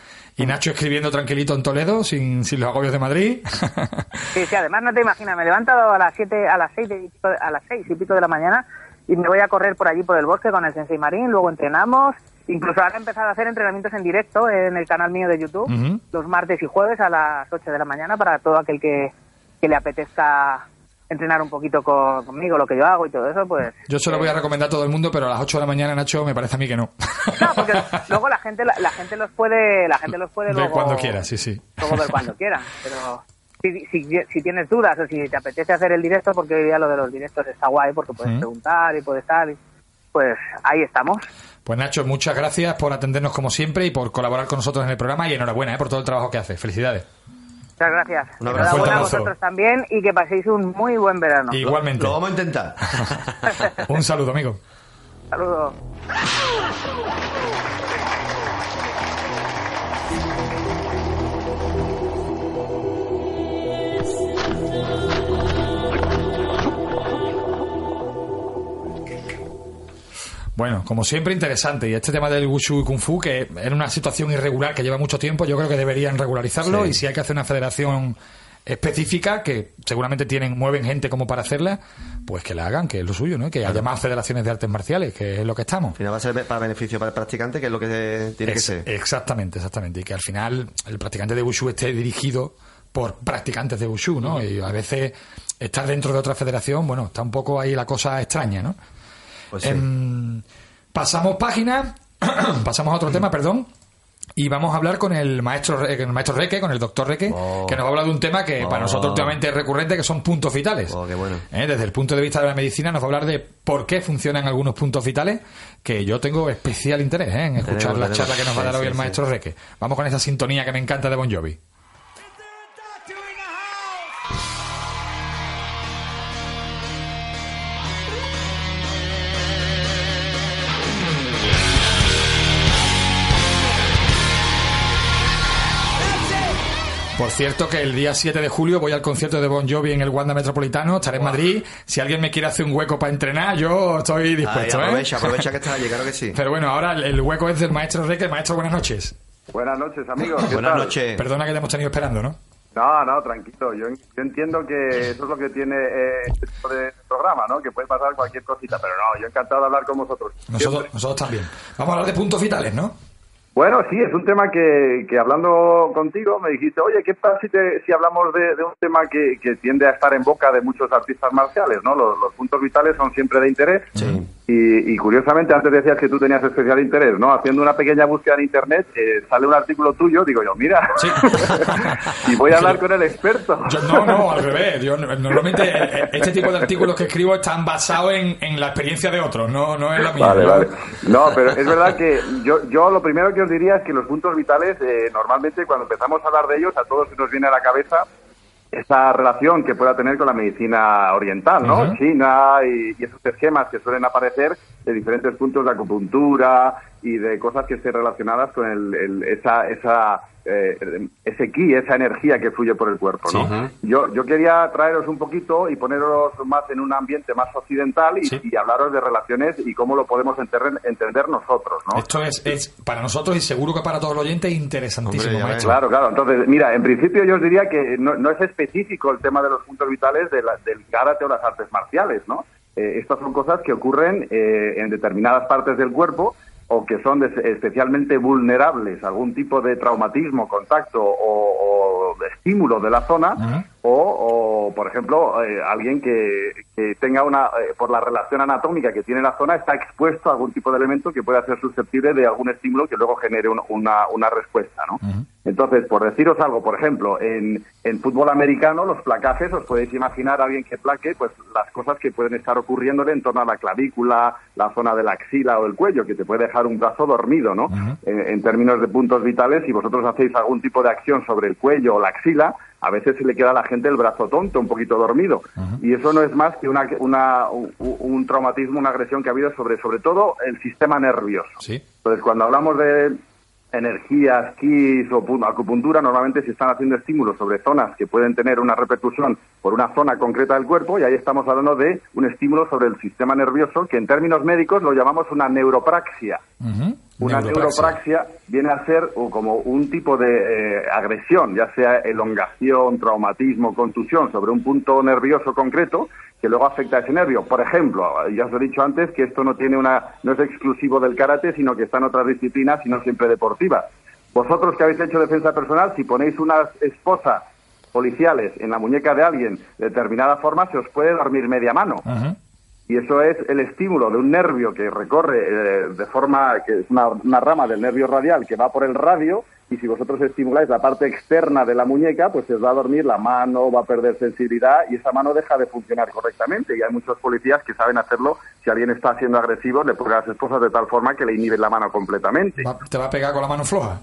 Y Nacho escribiendo tranquilito en Toledo sin, sin los agobios de Madrid. Sí, sí, además no te imaginas, me levanto a las 7, a las 6 y pico, a las seis y pico de la mañana y me voy a correr por allí por el bosque con el Sensei Marín, luego entrenamos, incluso ahora he empezado a hacer entrenamientos en directo en el canal mío de YouTube, Ujú. los martes y jueves a las 8 de la mañana para todo aquel que, que le apetezca entrenar un poquito con- conmigo, lo que yo hago y todo eso, pues... Yo se lo voy a recomendar a todo el mundo, pero a las 8 de la mañana, Nacho, me parece a mí que no. No, porque luego la gente la, la gente los puede la gente los puede Ver luego cuando quiera, sí, sí. luego ver cuando quieran pero si, si, si tienes dudas o si te apetece hacer el directo porque hoy día lo de los directos está guay porque puedes preguntar y puedes estar pues ahí estamos Pues Nacho, muchas gracias por atendernos como siempre y por colaborar con nosotros en el programa y enhorabuena ¿eh? por todo el trabajo que haces. Felicidades. Muchas gracias Un abrazo. Enhorabuena a vosotros también y que paséis un muy buen verano Igualmente. Lo vamos a intentar. Un saludo, amigo. saludos Bueno, como siempre, interesante. Y este tema del Wushu y Kung Fu, que en una situación irregular que lleva mucho tiempo, yo creo que deberían regularizarlo. Sí. Y si hay que hacer una federación específica, que seguramente tienen, mueven gente como para hacerla, pues que la hagan, que es lo suyo, ¿no? Que haya más federaciones de artes marciales, que es lo que estamos. Al final va a ser para beneficio para el practicante, que es lo que tiene que ser. Exactamente, exactamente. Y que al final el practicante de Wushu esté dirigido por practicantes de Wushu, ¿no? Y a veces estar dentro de otra federación, bueno, está un poco ahí la cosa extraña, ¿no? Pues sí. Em, pasamos página, pasamos a otro tema, perdón. Y vamos a hablar con el maestro con el maestro Reque, con el doctor Reque, Oh. que nos va a hablar de un tema que para Oh. nosotros últimamente es recurrente, que son puntos vitales. Oh, qué bueno. Eh, Desde el punto de vista de la medicina nos va a hablar de por qué funcionan algunos puntos vitales, que yo tengo especial interés eh, en escuchar Tenemos, la tenemos. charla que nos va a dar hoy sí, el sí. maestro Reque. Vamos con esa sintonía que me encanta de Bon Jovi. Por cierto que el día 7 de julio voy al concierto de Bon Jovi en el Wanda Metropolitano, estaré en Madrid. Si alguien me quiere hacer un hueco para entrenar, yo estoy Ay, dispuesto. ¿eh? aprovecha, aprovecha que estás allí, claro que sí. Pero bueno, ahora el- hueco es del maestro Reque. Maestro, buenas noches. Buenas noches, amigos. ¿qué Buenas tal? noches. Perdona que te hemos tenido esperando, ¿no? No, no, tranquilo. Yo, yo entiendo que eso es lo que tiene eh, este tipo de programa, ¿no? Que puede pasar cualquier cosita, pero no, yo encantado de hablar con vosotros. Nosotros, nosotros también. Vamos a hablar de puntos vitales, ¿no? Bueno, sí, es un tema que, que hablando contigo me dijiste, oye, ¿qué pasa si, te- si hablamos de, de un tema que, que tiende a estar en boca de muchos artistas marciales, ¿no? Los, los puntos vitales son siempre de interés. Sí. Y, y curiosamente, antes decías que tú tenías especial interés, ¿no? Haciendo una pequeña búsqueda en internet, eh, sale un artículo tuyo, digo yo, mira, Sí. y voy a hablar con el experto. Yo, no, no, al revés. Yo, normalmente eh, este tipo de artículos que escribo están basados en, en la experiencia de otros, no, no en la mía. Vale, Yo- vale. No, pero es verdad que yo, yo lo primero que os diría es que los puntos vitales, eh, normalmente cuando empezamos a hablar de ellos, a todos se nos viene a la cabeza esa relación que pueda tener con la medicina oriental, ¿no? China y, y esos esquemas que suelen aparecer de diferentes puntos de acupuntura y de cosas que estén relacionadas con el, el- esa, esa, eh, ese ki, esa energía que fluye por el cuerpo, ¿no? Sí. Yo, yo quería traeros un poquito y poneros más en un ambiente más occidental y, Sí. y hablaros de relaciones y cómo lo podemos entender, entender nosotros, ¿no? Esto es, es para nosotros y seguro que para todos los oyentes interesantísimo, Hombre. Claro, claro. Entonces, mira, en principio yo os diría que no, no es específico el tema de los puntos vitales de la- del karate o las artes marciales, ¿no? Eh, estas son cosas que ocurren eh, en determinadas partes del cuerpo o que son especialmente vulnerables a algún tipo de traumatismo, contacto o, estímulo de la zona. O, o, por ejemplo, eh, alguien que, que tenga una, eh, por la relación anatómica que tiene la zona, está expuesto a algún tipo de elemento que pueda ser susceptible de algún estímulo que luego genere un- una, una respuesta, ¿no? Entonces, por deciros algo, por ejemplo, en, en fútbol americano, los placajes, os podéis imaginar a alguien que plaque, pues las cosas que pueden estar ocurriéndole en torno a la clavícula, la zona de la axila o el cuello, que te puede dejar un brazo dormido, ¿no? En, en términos de puntos vitales, si vosotros hacéis algún tipo de acción sobre el cuello o la axila, a veces se le queda a la gente el brazo tonto, un poquito dormido. Y eso no es más que una, una, un, un traumatismo, una agresión que ha habido sobre, sobre todo el sistema nervioso. Sí. Entonces, cuando hablamos de energías, kis o pu- acupuntura, normalmente se están haciendo estímulos sobre zonas que pueden tener una repercusión por una zona concreta del cuerpo y ahí estamos hablando de un estímulo sobre el sistema nervioso que en términos médicos lo llamamos una neuropraxia. Una Neuropraxia. neuropraxia viene a ser como un tipo de eh, agresión, ya sea elongación, traumatismo, contusión sobre un punto nervioso concreto que luego afecta a ese nervio. Por ejemplo, ya os he dicho antes que esto no tiene una no es exclusivo del karate, sino que está en otras disciplinas y no siempre deportivas. Vosotros que habéis hecho defensa personal, si ponéis unas esposas policiales en la muñeca de alguien de determinada forma, se os puede dormir media mano. Ujú. Y eso es el estímulo de un nervio que recorre eh, de forma que es una, una rama del nervio radial que va por el radio y si vosotros estimuláis la parte externa de la muñeca, pues se os va a dormir la mano, va a perder sensibilidad y esa mano deja de funcionar correctamente. Y hay muchos policías que saben hacerlo. Si alguien está siendo agresivo, le ponen las esposas de tal forma que le inhiben la mano completamente. ¿Te va a pegar con la mano floja?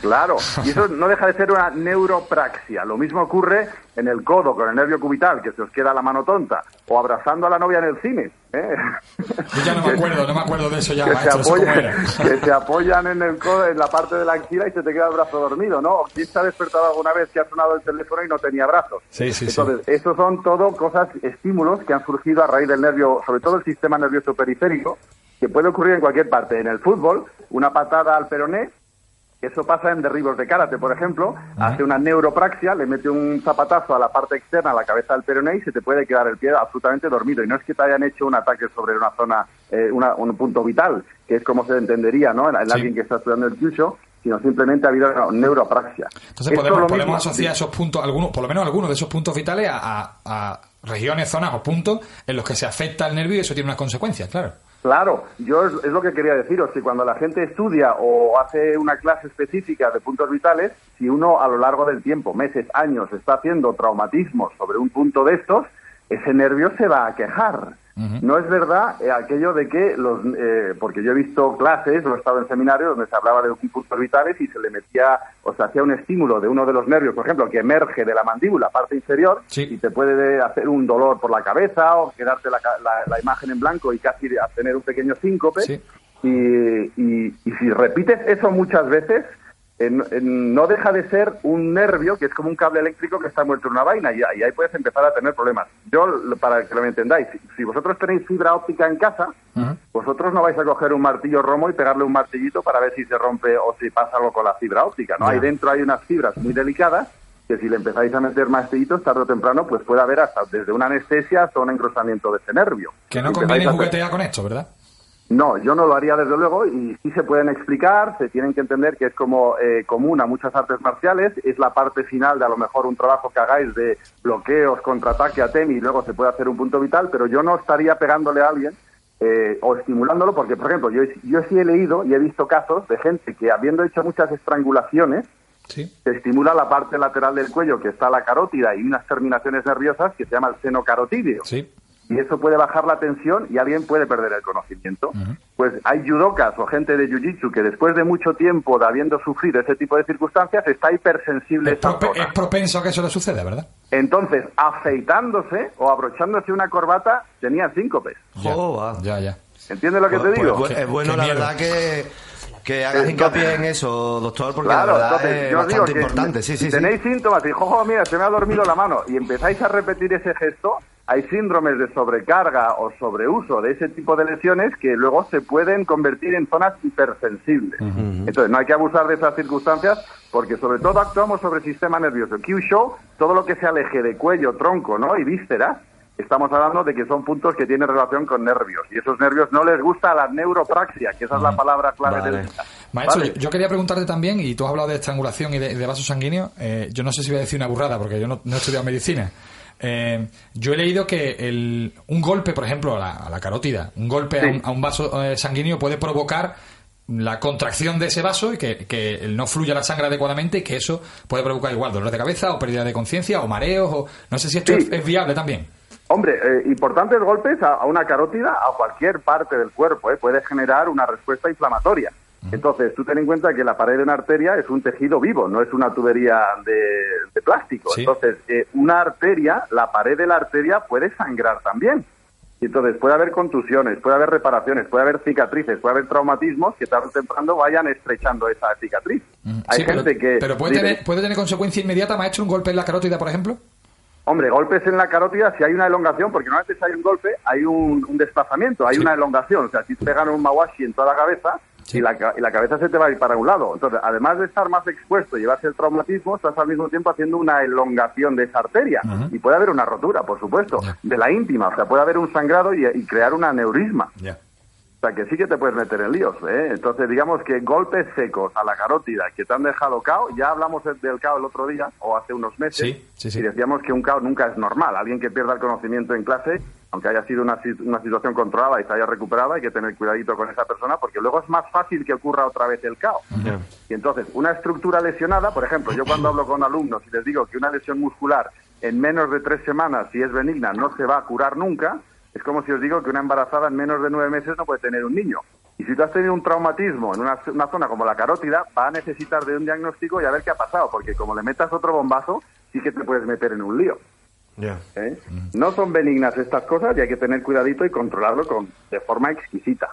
Claro, y eso no deja de ser una neuropraxia. Lo mismo ocurre en el codo con el nervio cubital, que se os queda la mano tonta, o abrazando a la novia en el cine. ¿eh? Yo ya no me acuerdo, no me acuerdo de eso ya, que, se maestro. ¿eso cómo apoyan, que se apoyan en el codo, en la parte de la axila y se te queda el brazo dormido, ¿no? ¿Quién se ha despertado alguna vez que ha sonado el teléfono y no tenía brazos? Sí, sí, sí. Entonces, estos son todo cosas, estímulos que han surgido a raíz del nervio, sobre todo el sistema nervioso periférico, que puede ocurrir en cualquier parte. En el fútbol, una patada al peroné, eso pasa en derribos de karate, por ejemplo, hace una neuropraxia, le mete un zapatazo a la parte externa, a la cabeza del peroné y se te puede quedar el pie absolutamente dormido. Y no es que te hayan hecho un ataque sobre una zona, eh, una- un punto vital, que es como se entendería, ¿no? En, en Sí. alguien que está estudiando el kyusho, sino simplemente ha habido una neuropraxia. Entonces Esto podemos, lo podemos mismo- asociar esos puntos, algunos, por lo menos algunos de esos puntos vitales a, a- a regiones, zonas o puntos en los que se afecta el nervio y eso tiene unas consecuencias, claro. Claro, yo es, es lo que quería deciros, que cuando la gente estudia o hace una clase específica de puntos vitales, si uno a lo largo del tiempo, meses, años, está haciendo traumatismos sobre un punto de estos, ese nervio se va a quejar. No es verdad eh, aquello de que los, eh, porque yo he visto clases, o he estado en seminarios donde se hablaba de puntos vitales y se le metía, o se hacía un estímulo de uno de los nervios, por ejemplo, que emerge de la mandíbula, parte inferior, Sí. y te puede hacer un dolor por la cabeza o quedarte la, la- la imagen en blanco y casi tener un pequeño síncope. Sí. Y, y- y si repites eso muchas veces, en- en- no deja de ser un nervio que es como un cable eléctrico que está muerto en una vaina y, y ahí puedes empezar a tener problemas. Yo, para que lo entendáis, si, si vosotros tenéis fibra óptica en casa, vosotros no vais a coger un martillo romo y pegarle un martillito para ver si se rompe o si pasa algo con la fibra óptica. ¿no? Ahí dentro hay unas fibras muy delicadas que si le empezáis a meter martillitos, tarde o temprano, pues puede haber hasta desde una anestesia hasta un engrosamiento de ese nervio. Que no Si conviene hacer- juguetear con esto, ¿verdad? No, yo no lo haría desde luego y sí se pueden explicar, se tienen que entender que es como eh, común a muchas artes marciales, es la parte final de a lo mejor un trabajo que hagáis de bloqueos, contraataque a Temi y luego se puede hacer un punto vital, pero yo no estaría pegándole a alguien eh, o estimulándolo porque, por ejemplo, yo, yo sí he leído y he visto casos de gente que habiendo hecho muchas estrangulaciones, Sí. se estimula la parte lateral del cuello que está la carótida y unas terminaciones nerviosas que se llama el seno carotídeo Sí. Y eso puede bajar la tensión y alguien puede perder el conocimiento. Pues hay judokas o gente de jiu-jitsu que después de mucho tiempo de habiendo sufrido ese tipo de circunstancias está hipersensible Es, esa prope- zona. es propenso a que eso le suceda, ¿verdad? Entonces, afeitándose o abrochándose una corbata, tenía síncopes. Ya, Oh, ya, ya. ¿Entiendes lo que te Pues- digo? pues, es bueno, la verdad, que, que hagas Entonces- hincapié en eso, doctor, porque Claro, la verdad entonces es yo os digo bastante que importante. Sí, si sí, sí. tenéis síntomas y, jojo, mira, se me ha dormido la mano y empezáis a repetir ese gesto, hay síndromes de sobrecarga o sobreuso de ese tipo de lesiones que luego se pueden convertir en zonas hipersensibles. Entonces, no hay que abusar de esas circunstancias porque sobre todo actuamos sobre el sistema nervioso. Q-Show, todo lo que se aleje de cuello, tronco ¿no? y vísceras, estamos hablando de que son puntos que tienen relación con nervios. Y esos nervios no les gusta la neuropraxia, que esa es la palabra clave Vale. del. Maestro, ¿Vale? yo, yo quería preguntarte también, y tú has hablado de estrangulación y de, de vasos sanguíneos, eh, yo no sé si voy a decir una burrada, porque yo no, no he estudiado medicina. Eh, yo he leído que el, un golpe, por ejemplo, a la, a la carótida, un golpe a, un, a un vaso eh, sanguíneo puede provocar la contracción de ese vaso y que, que no fluya la sangre adecuadamente y que eso puede provocar igual dolor de cabeza o pérdida de conciencia o mareos o no sé si esto Sí. es, es viable también. Hombre, eh, importantes golpes a, a una carótida, a cualquier parte del cuerpo, ¿eh? puede generar una respuesta inflamatoria. Entonces, tú ten en cuenta que la pared de una arteria es un tejido vivo, no es una tubería de, plástico. Entonces, eh, una arteria, la pared de la arteria puede sangrar también. Y entonces puede haber contusiones, puede haber reparaciones, puede haber cicatrices, puede haber traumatismos que tarde o temprano vayan estrechando esa cicatriz. Hay gente que... Pero puede, tener, puede tener consecuencia inmediata, maestro, un golpe en la carótida, por ejemplo. Hombre, golpes en la carótida, si hay una elongación, porque normalmente si hay un golpe, hay un, desplazamiento, hay una elongación. O sea, si te pegan un mawashi en toda la cabeza, y, la, y la cabeza se te va a ir para un lado. Entonces, además de estar más expuesto y llevarse el traumatismo, estás al mismo tiempo haciendo una elongación de esa arteria. Y puede haber una rotura, por supuesto, de la íntima. O sea, puede haber un sangrado y, crear un aneurisma. O sea, que sí que te puedes meter en líos. ¿eh? Entonces, digamos que golpes secos a la carótida que te han dejado cao, ya hablamos del cao el otro día, o hace unos meses, y decíamos que un cao nunca es normal. Alguien que pierda el conocimiento en clase, aunque haya sido una, una situación controlada y se haya recuperado, hay que tener cuidadito con esa persona, porque luego es más fácil que ocurra otra vez el cao. Y entonces, una estructura lesionada, por ejemplo, yo cuando hablo con alumnos y les digo que una lesión muscular en menos de tres semanas, si es benigna, no se va a curar nunca, es como si os digo que una embarazada en menos de nueve meses no puede tener un niño. Y si tú has tenido un traumatismo en una, zona como la carótida, va a necesitar de un diagnóstico y a ver qué ha pasado, porque como le metas otro bombazo, sí que te puedes meter en un lío. ¿Eh? No son benignas estas cosas y hay que tener cuidadito y controlarlo con, de forma exquisita.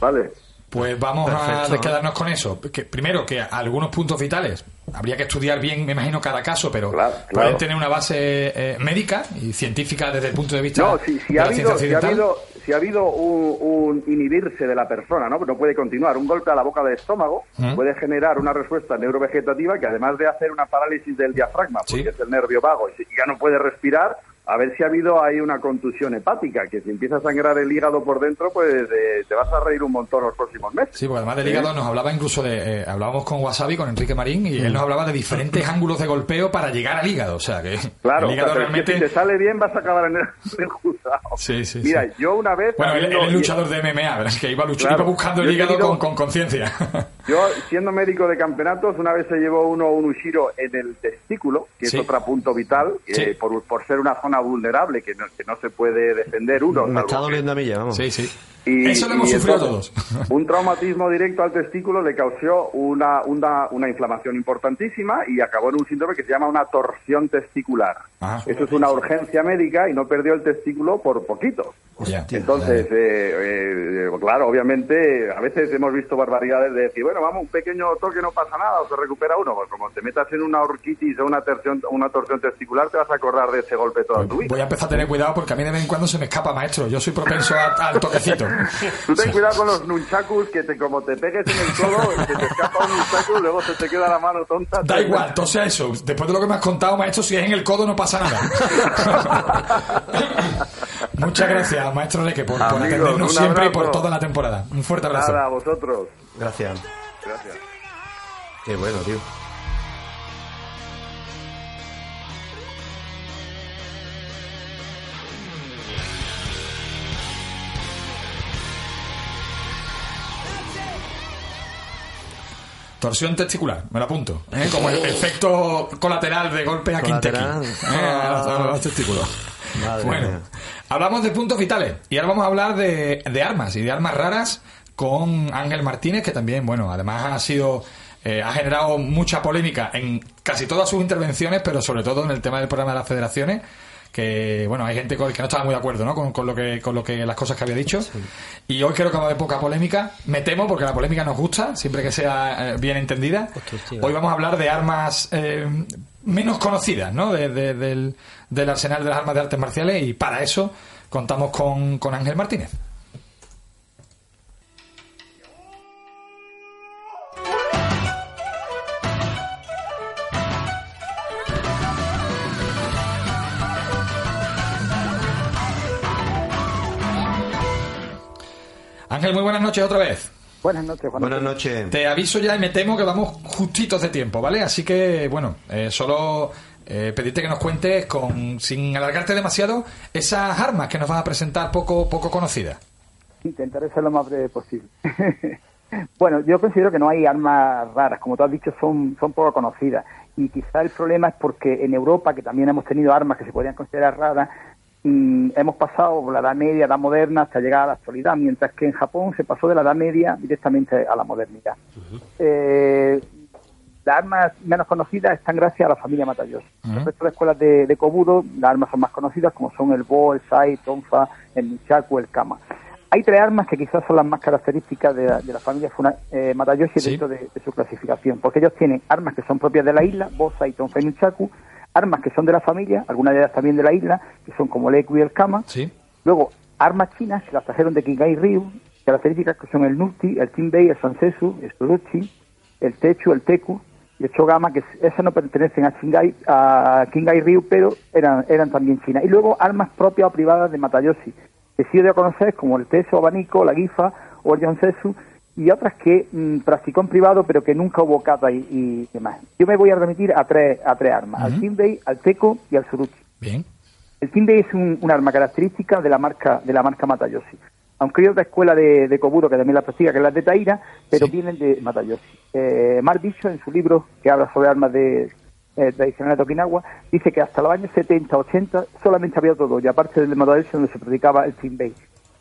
¿Vale? Pues vamos a quedarnos con eso. Que, primero, que algunos puntos vitales habría que estudiar bien, me imagino, cada caso, pero pueden tener una base eh, médica y científica desde el punto de vista no, si, si ha habido, si ha habido, si ha habido un, inhibirse de la persona, ¿no? no puede continuar. Un golpe a la boca del estómago puede generar una respuesta neurovegetativa que además de hacer una parálisis del diafragma, porque es el nervio vago, y ya no puede respirar, a ver si ha habido ahí una contusión hepática, que si empieza a sangrar el hígado por dentro, pues eh, te vas a reír un montón los próximos meses. Sí, porque además del hígado nos hablaba incluso de, eh, hablábamos con Wasabi, con Enrique Marín, y él nos hablaba de diferentes ángulos de golpeo para llegar al hígado, o sea que claro, el hígado realmente... si te sale bien vas a acabar en el, juzgado. Sí, sí, Mira, yo una vez... Bueno, él, es luchador de MMA, ¿verdad? que iba, iba buscando el hígado con conciencia. yo, siendo médico de campeonatos, una vez se llevó uno un Ushiro en el testículo, que es otro punto vital, eh, por, por ser una zona vulnerable, que que no, se puede defender uno. Me está doliendo a mí ya, vamos. Sí, sí. Eso lo hemos sufrido todos. Un traumatismo directo al testículo le causó una, una, una, inflamación importantísima y acabó en un síndrome que se llama una torsión testicular. Ah. Eso es una urgencia médica y no perdió el testículo por poquito. Entonces, eh, eh, claro, obviamente, a veces hemos visto barbaridades de decir, bueno, vamos, un pequeño toque no pasa nada o se recupera uno. Pues como te metas en una orquitis o una torsión, una torsión testicular, te vas a acordar de ese golpe toda tu vida. Voy a empezar a tener cuidado porque a mí de vez en cuando se me escapa, maestro. Yo soy propenso al toquecito. Tú ten cuidado con los nunchakus, que te, como te pegues en el codo, se te escapa un nunchaku, luego se te queda la mano tonta. Da igual, entonces eso. Después de lo que me has contado, maestro, si es en el codo no pasa nada. Muchas gracias, maestro Leque, por, atendernos siempre y por toda la temporada. Un fuerte abrazo. Nada, a vosotros. Gracias. Gracias. Qué bueno, tío. Torsión testicular, me lo apunto. ¿eh? Como el efecto colateral de golpe a Quinteki. ¿eh? A, los testículos. bueno, hablamos de puntos vitales y ahora vamos a hablar de, armas y de armas raras con Ángel Martínez, que también, bueno, además ha sido eh, ha generado mucha polémica en casi todas sus intervenciones, pero sobre todo en el tema del programa de las federaciones que bueno hay gente que no estaba muy de acuerdo ¿no? con, lo que con lo que las cosas que había dicho. Y hoy creo que va a haber poca polémica. Me temo porque la polémica nos gusta siempre que sea eh, bien entendida. Hoy vamos a hablar de armas eh, menos conocidas ¿no? del, del, arsenal de las armas de artes marciales y para eso contamos con, con Ángel Martínez Ángel, muy buenas noches otra vez. Buenas noches, Buenas noches. Te aviso ya y me temo que vamos justitos de tiempo, ¿vale? Así que, bueno, eh, solo eh, pedirte que nos cuentes, con, sin alargarte demasiado, esas armas que nos vas a presentar poco, poco conocidas. Intentaré ser lo más breve posible. bueno, yo considero que no hay armas raras, como tú has dicho, son, son poco conocidas. Y quizá el problema es porque en Europa, que también hemos tenido armas que se podrían considerar raras, mm, hemos pasado por la Edad Media, Edad Moderna, hasta llegar a la actualidad, mientras que en Japón se pasó de la Edad Media directamente a la modernidad. Eh, las armas menos conocidas están gracias a la familia Matayoshi. Ujú. El resto de escuelas de, de Kobudo, las armas son más conocidas, como son el Bo, el Sai, Tonfa, el Nunchaku, el Kama. Hay tres armas que quizás son las más características de la, de la familia Funa- eh, Matayoshi Sí. dentro de, de su clasificación, porque ellos tienen armas que son propias de la isla, Bo, Sai, Tonfa y Nunchaku, armas que son de la familia, algunas de ellas también de la isla, que son como el Eku y el Kama, Sí. Luego, armas chinas que las trajeron de Kingai Ryu, características que son el Nuti, el Kinbei, el Sansesu, el Suruchi, el Techu, el Teku y el Chogama, que es- esas no pertenecen a Kingai, a Kingai Ryu, pero eran, eran también chinas. Y luego armas propias o privadas de Matayoshi, que sí a conocer como el Teso Abanico, la Gifa o el Yonsesu, y otras que mm, practicó en privado, pero que nunca hubo kata y, y demás. Yo me voy a remitir a tres, a tres armas, al Ujú. Kinbei, al Teku y al Suruchi. Bien. El Kinbei es un, un arma característica de la marca de la marca Matayoshi. Aunque hay otra escuela de, de Kobudo que también la practica, que es la de Taira, pero Sí. vienen de Matayoshi. Eh, Mark Bishop, en su libro que habla sobre armas de, eh, tradicionales de Okinawa, dice que hasta los años 70, 80 solamente había otro dojo, aparte del de Matayoshi donde se practicaba el Kinbei.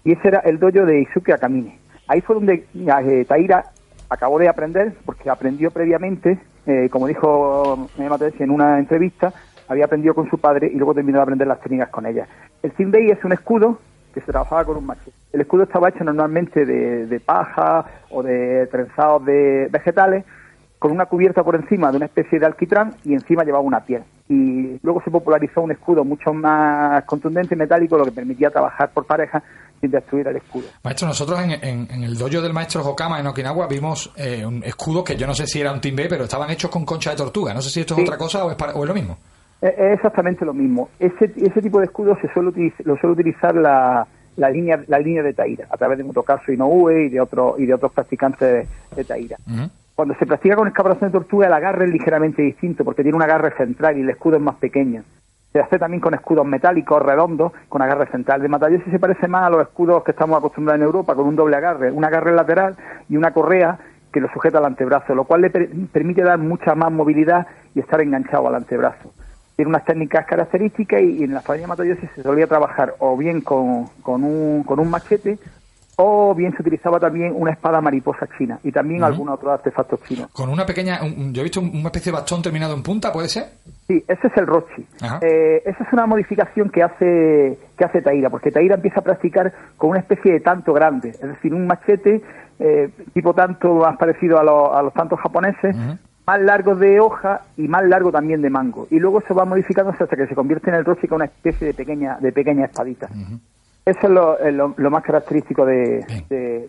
Y ese era el dojo de Isuke Akamine. Ahí fue donde eh, Taira acabó de aprender, porque aprendió previamente, eh, como dijo eh, en una entrevista, había aprendido con su padre y luego terminó de aprender las técnicas con ella. El Zinbei es un escudo que se trabajaba con un machete. El escudo estaba hecho normalmente de, de paja o de trenzados de vegetales, con una cubierta por encima de una especie de alquitrán y encima llevaba una piel. Y luego se popularizó un escudo mucho más contundente y metálico, lo que permitía trabajar por pareja sin destruir el escudo. Maestro, nosotros en, en- en el dojo del maestro Hokama en Okinawa vimos eh, un escudo que yo no sé si era un timbe, pero estaban hechos con concha de tortuga. No sé si esto es Sí. otra cosa o es, para- o es lo mismo. Es es exactamente lo mismo. Ese, ese tipo de escudo se suele lo suele utilizar la, la línea la línea de Taira, a través de Motocaso Inoue y de, otro, y de otros practicantes de, de Taira. Cuando se practica con escaparación de tortuga, el agarre es ligeramente distinto porque tiene un agarre central y el escudo es más pequeño. Se hace también con escudos metálicos redondos, con agarre central. De Matayoshi se parece más a los escudos que estamos acostumbrados en Europa, con un doble agarre, un agarre lateral y una correa que lo sujeta al antebrazo, lo cual le per- permite dar mucha más movilidad y estar enganchado al antebrazo. Tiene unas técnicas características y, en la familia Matayoshi se solía trabajar o bien con, con, un, con un machete o bien se utilizaba también una espada mariposa china y también Ujú. algunos otros artefactos chinos. Con una pequeña. un- yo he visto un- una especie de bastón terminado en punta, ¿puede ser? Sí, ese es el Rochi. Eh, esa es una modificación que hace que hace Taira, porque Taira empieza a practicar con una especie de tanto grande, es decir, un machete eh, tipo tanto más parecido a, los- a los tantos japoneses, más largo de hoja y más largo también de mango. Y luego se va modificando hasta que se convierte en el Rochi con una especie de pequeña de pequeña espadita. Eso es lo, es lo- lo más característico de,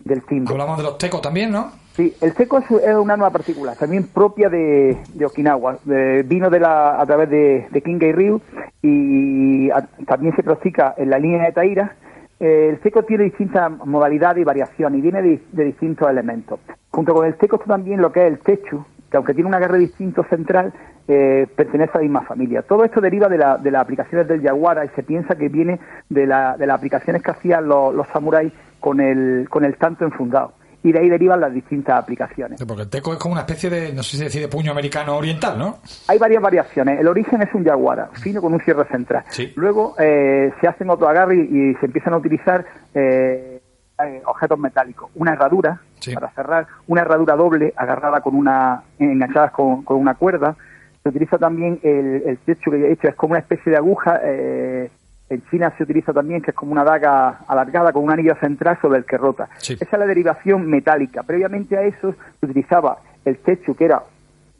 del timbre. Hablamos de los tecos también, ¿no? Sí, el seco es, es una nueva particular, también propia de, de Okinawa. De- vino de la, a través de, de Kingai Ryu y a- también se practica en la línea de Taira. Eh, el seco tiene distintas modalidades y variaciones y viene de, de distintos elementos. Junto con el seco está también lo que es el techu, que aunque tiene un agarre distinto central, eh, pertenece a la misma familia. Todo esto deriva de, la- de las aplicaciones del Yaguara y se piensa que viene de, la- de las aplicaciones que hacían los, los samuráis con el, con el tanto enfundado. Y de ahí derivan las distintas aplicaciones. Porque el teco es como una especie de, no sé si decir, de puño americano oriental, ¿no? Hay varias variaciones. El origen es un yaguara, fino con un cierre central. Sí. Luego eh, se hacen otro agarre y, y se empiezan a utilizar eh, eh, objetos metálicos. Una herradura Sí. para cerrar, una herradura doble agarrada con una, enganchada con, con una cuerda. Se utiliza también el, el techo que he hecho, es como una especie de aguja. eh, en China se utiliza también, que es como una daga alargada con un anillo central sobre el que rota. Sí. Esa es la derivación metálica. Previamente a eso se utilizaba el techo, que era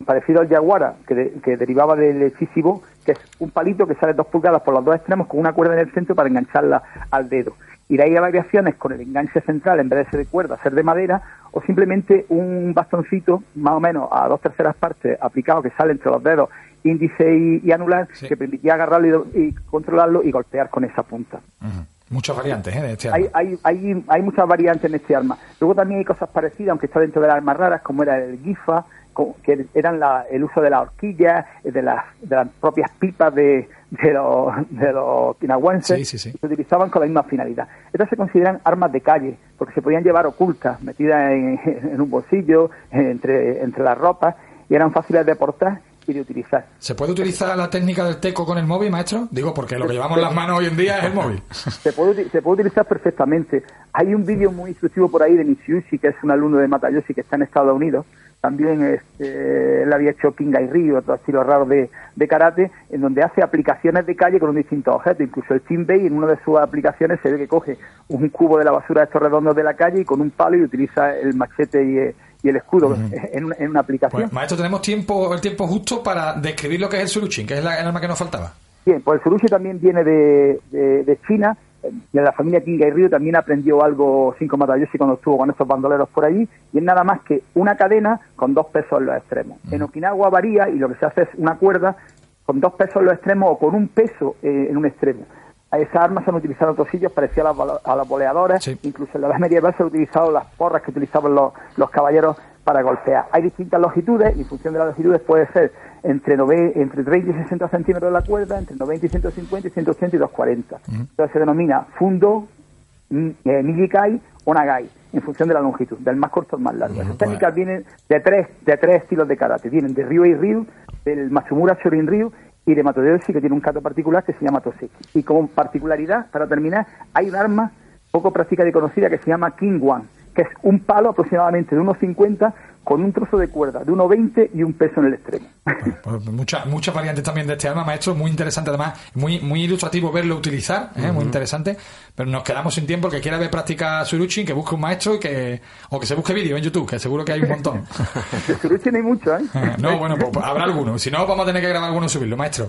parecido al yaguara, que, de- que derivaba del chisibo, que es un palito que sale dos pulgadas por los dos extremos con una cuerda en el centro para engancharla al dedo. Y de ahí a variaciones con el enganche central, en vez de ser de cuerda, ser de madera, o simplemente un bastoncito, más o menos a dos terceras partes, aplicado que sale entre los dedos índice y, y anular, Sí. que permitía agarrarlo y, controlarlo y golpear con esa punta. Muchas variantes, ¿eh? De este arma. Hay, hay, hay, hay muchas variantes en este arma. Luego también hay cosas parecidas, aunque está dentro de las armas raras, como era el gifa, que eran la- el uso de las horquillas, eh, de las, de las propias pipas de, de los, de los okinawenses, Sí, sí, sí. se utilizaban con la misma finalidad. Estas se consideran armas de calle, porque se podían llevar ocultas, metidas en, en un bolsillo, entre, entre las ropas, y eran fáciles de portar y de utilizar. ¿Se puede utilizar la técnica del teco con el móvil, maestro? Digo, porque lo que llevamos en las manos hoy en día es el móvil. Se puede, se puede utilizar perfectamente. Hay un vídeo muy instructivo por ahí de Nishiyushi, que es un alumno de Matayoshi que está en Estados Unidos. También este, él había hecho Kingai Ryu, otro estilo raro de, de karate, en donde hace aplicaciones de calle con un distintos objetos. Incluso el Chinbei, en una de sus aplicaciones, se ve que coge un cubo de la basura de estos redondos de la calle y con un palo y utiliza el machete y el, y el escudo en, una, en, una, aplicación. Pues, maestro, tenemos tiempo el tiempo justo para describir lo que es el Surushin, que es la, el arma que nos faltaba. Bien, pues el Surushi también viene de, de, de China, de la familia Kinga y Ryu también aprendió algo Cinco Matayoshi cuando estuvo con estos bandoleros por allí, y es nada más que una cadena con dos pesos en los extremos. En Okinawa varía y lo que se hace es una cuerda con dos pesos en los extremos o con un peso eh, en un extremo. A esas armas se han utilizado en otros sitios, parecidas a las, a las boleadoras, Sí. incluso en la edad medieval se han utilizado las porras que utilizaban los, los caballeros para golpear. Hay distintas longitudes y en función de las longitudes puede ser entre, nove- entre 30 y 60 centímetros la cuerda, entre 90 y 150 y 180 y 240. Entonces se denomina fundo, mi- eh, o nagai, en función de la longitud, del más corto al más largo. Esas técnicas vienen de tres, de tres estilos de karate. Vienen de Ryuei Ryu, del Matsumura Shorin Ryu y de Matoyoshi, que tiene un kata particular que se llama Toseki. Y como particularidad, para terminar, hay un arma poco práctica y conocida que se llama King One, que es un palo aproximadamente de unos 50 con un trozo de cuerda de 1,20 y un peso en el extremo. Pues muchas muchas variantes también de este arma, maestro, muy interesante además, muy muy ilustrativo verlo utilizar, ¿eh? muy interesante, pero nos quedamos sin tiempo, el que quiera ver práctica Surushin, que busque un maestro y que o que se busque vídeo en YouTube, que seguro que hay un montón. De Suruchi no hay mucho, ¿eh? No, bueno, pues, pues habrá alguno, si no vamos a tener que grabar alguno y subirlo, maestro.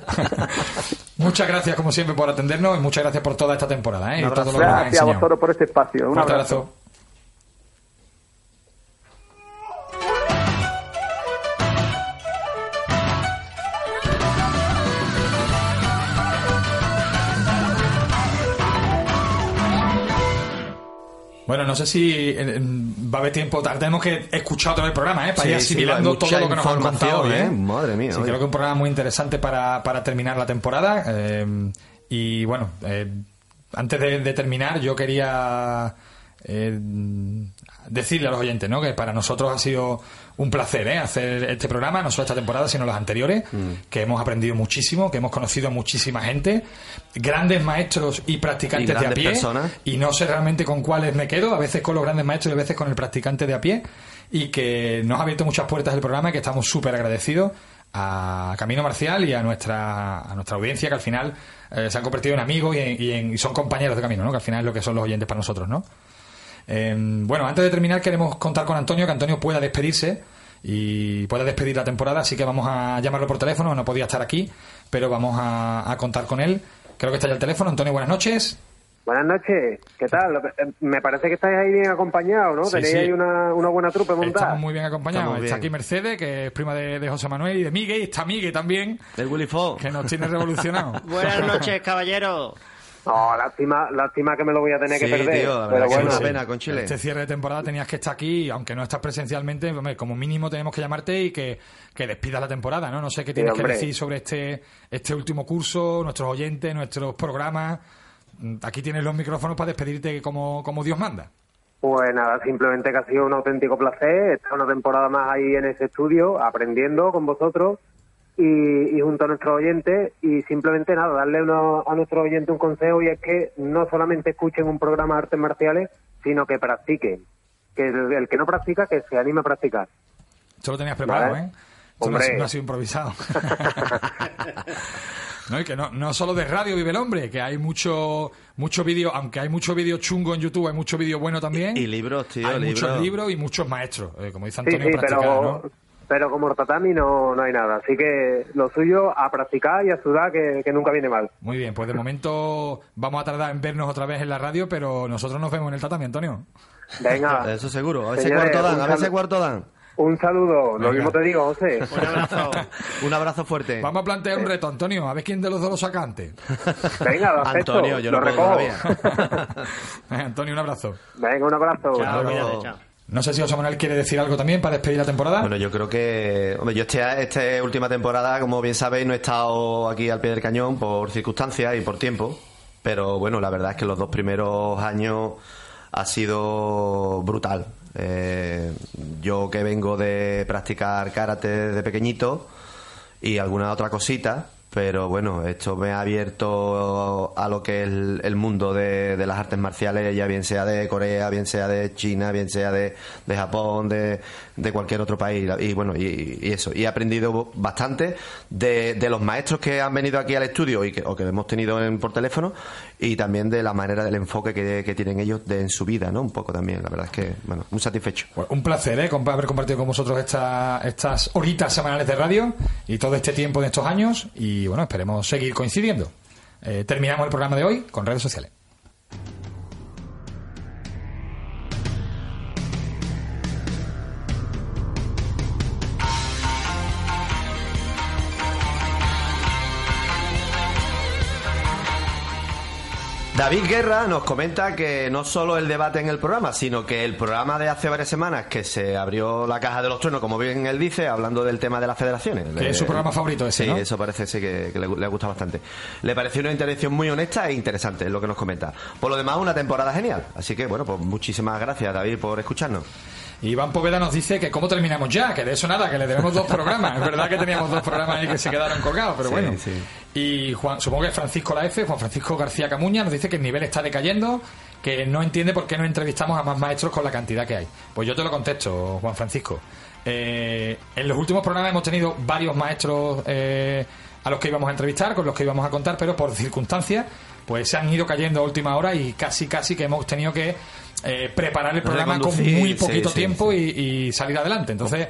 muchas gracias como siempre por atendernos y muchas gracias por toda esta temporada, ¿eh? y todo lo que nos Gracias a vosotros por este espacio. Un Fuerte abrazo. abrazo. Bueno, no sé si va a haber tiempo. Tenemos que escuchar todo el programa, ¿eh? Para Sí, ir asimilando todo lo que nos han contado hoy, ¿eh? ¿eh? Madre mía, Sí, oye. creo que es un programa muy interesante para, para terminar la temporada. eh, y bueno, eh, antes de, de terminar, yo quería eh, decirle a los oyentes, ¿no? Que para nosotros ha sido un placer, ¿eh? Hacer este programa, no solo esta temporada, sino las anteriores, que hemos aprendido muchísimo, que hemos conocido a muchísima gente, grandes maestros y practicantes Y de a pie. personas. Y no sé realmente con cuáles me quedo, a veces con los grandes maestros y a veces con el practicante de a pie. Y que nos ha abierto muchas puertas el programa y que estamos súper agradecidos a Camino Marcial y a nuestra, a nuestra audiencia que al final eh, se han convertido en amigos y, en- y en- y son compañeros de camino, ¿no? Que al final es lo que son los oyentes para nosotros, ¿no? Eh, bueno, antes de terminar queremos contar con Antonio, que Antonio pueda despedirse y pueda despedir la temporada, así que vamos a llamarlo por teléfono, no podía estar aquí, pero vamos a, a contar con él. Creo que está ya el teléfono. Antonio, buenas noches. Buenas noches, ¿qué tal? Eh, Me parece que estáis ahí bien acompañados, ¿no? Sí, Tenéis sí. ahí una, una buena trupe montada. Estamos muy bien acompañados. Estamos Está bien. aquí Mercedes, que es prima de, de José Manuel y de Miguel, y está Miguel también, El Willy Fox. que nos tiene revolucionado. Buenas noches, caballero. No, lástima, lástima que me lo voy a tener Sí, que perder. tío, la pero bueno, es una pena con Chile. Este cierre de temporada tenías que estar aquí, aunque no estás presencialmente, hombre, como mínimo tenemos que llamarte y que, que despidas la temporada, ¿no? No sé qué tienes que decir sobre este, este último curso, nuestros oyentes, nuestros programas. Aquí tienes los micrófonos para despedirte como, como Dios manda. Pues nada, simplemente que ha sido un auténtico placer estar una temporada más ahí en ese estudio, aprendiendo con vosotros y, y junto a nuestros oyentes. Y simplemente nada, darle uno- a nuestros oyentes un consejo y es que no solamente escuchen un programa de artes marciales, sino que practiquen. Que el, el que no practica, que se anime a practicar. Esto lo tenías preparado, Vale. ¿eh? Esto no ha, Hombre. no ha sido improvisado. No, y que no, no solo de radio vive el hombre, que hay mucho mucho vídeo, aunque hay mucho vídeo chungo en YouTube, hay mucho vídeo bueno también. Y libros, tío, hay muchos libros. y muchos maestros, eh, como dice Sí, Antonio, sí, practicar, pero, ¿no? Pero como tatami no, no hay nada. Así que lo suyo a practicar y a sudar, que, que nunca viene mal. Muy bien, pues de momento vamos a tardar en vernos otra vez en la radio, pero nosotros nos vemos en el tatami, Antonio. Venga, Eso seguro. A ver si cuarto dan, a ver si cuarto dan. un saludo. Lo mismo te digo, José. Un abrazo. Un abrazo fuerte. Vamos a plantear un reto, Antonio, a ver quién de los dos lo saca antes. Venga, lo acepto. Antonio, yo lo puedo recojo. Antonio, un abrazo. Venga, un abrazo. Chao, Chao. cuídate, chao. No sé si José quiere decir algo también para despedir la temporada. Bueno, yo creo que. Hombre, yo este, esta última temporada, como bien sabéis, no he estado aquí al pie del cañón por circunstancias y por tiempo. Pero bueno, la verdad es que los dos primeros años ha sido brutal. Eh, yo que vengo de practicar karate desde pequeñito y alguna otra cosita pero bueno, esto me ha abierto a lo que es el, mundo de, las artes marciales, ya bien sea de Corea, bien sea de China, bien sea de, Japón, de, cualquier otro país. Y bueno, y, eso. Y he aprendido bastante de, los maestros que han venido aquí al estudio y que, o que hemos tenido por teléfono y también de la manera del enfoque que, tienen ellos de, en su vida, ¿no? Un poco también. La verdad es que, bueno, muy satisfecho. Pues un placer, ¿eh? Haber compartido con vosotros estas horitas semanales de radio y todo este tiempo de estos años. Y bueno, esperemos seguir coincidiendo. Eh, terminamos el programa de hoy con redes sociales. David Guerra nos comenta que no solo el debate en el programa, sino que el programa de hace varias semanas que se abrió la caja de los truenos, como bien él dice, hablando del tema de las federaciones. Que es su programa favorito ese, Sí, eso parece sí, que, le, le, gusta bastante. Le pareció una intervención muy honesta e interesante, es lo que nos comenta. Por lo demás, una temporada genial. Así que, bueno, pues muchísimas gracias, David, por escucharnos. Iván Poveda nos dice que cómo terminamos ya, que de eso nada, que le tenemos dos programas. Es verdad que teníamos dos programas ahí que se quedaron colgados, pero bueno. Y Juan, supongo que Francisco La F, Juan Francisco García Camuña, nos dice que el nivel está decayendo, que no entiende por qué no entrevistamos a más maestros con la cantidad que hay. Pues yo te lo contesto, Juan Francisco. Eh, en los últimos programas hemos tenido varios maestros eh, a los que íbamos a entrevistar, con los que íbamos a contar, pero por circunstancias, pues se han ido cayendo a última hora y casi, casi que hemos tenido que eh, preparar el programa con muy poquito tiempo Y, salir adelante. Entonces,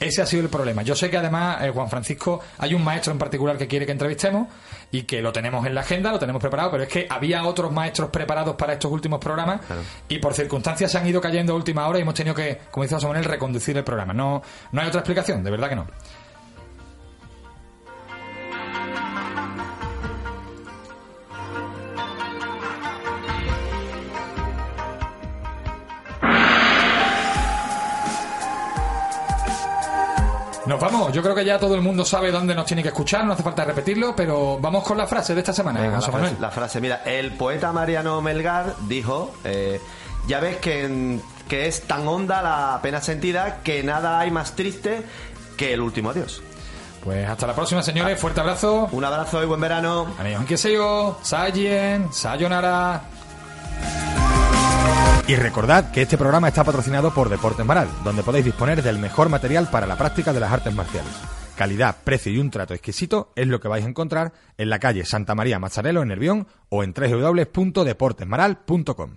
ese ha sido el problema. Yo sé que además, eh, Juan Francisco, hay un maestro en particular que quiere que entrevistemos y que lo tenemos en la agenda, lo tenemos preparado, pero es que había otros maestros preparados para estos últimos programas y por circunstancias se han ido cayendo a última hora y hemos tenido que, como dice Samuel, reconducir el programa. No, no hay otra explicación, de verdad que no. Nos vamos, yo creo que ya todo el mundo sabe dónde nos tiene que escuchar, no hace falta repetirlo, pero vamos con la frase de esta semana. la, frase, mira, el poeta Mariano Melgar dijo, eh, ya ves que, que es tan honda la pena sentida que nada hay más triste que el último adiós. Pues hasta la próxima, señores. Fuerte abrazo. Un abrazo y buen verano. yo, Sayen, Sayonara. Y recordad que este programa está patrocinado por Deportes Maral, donde podéis disponer del mejor material para la práctica de las artes marciales. Calidad, precio y un trato exquisito es lo que vais a encontrar en la calle Santa María Mazzarello en Nervión o en www.deportesmaral.com.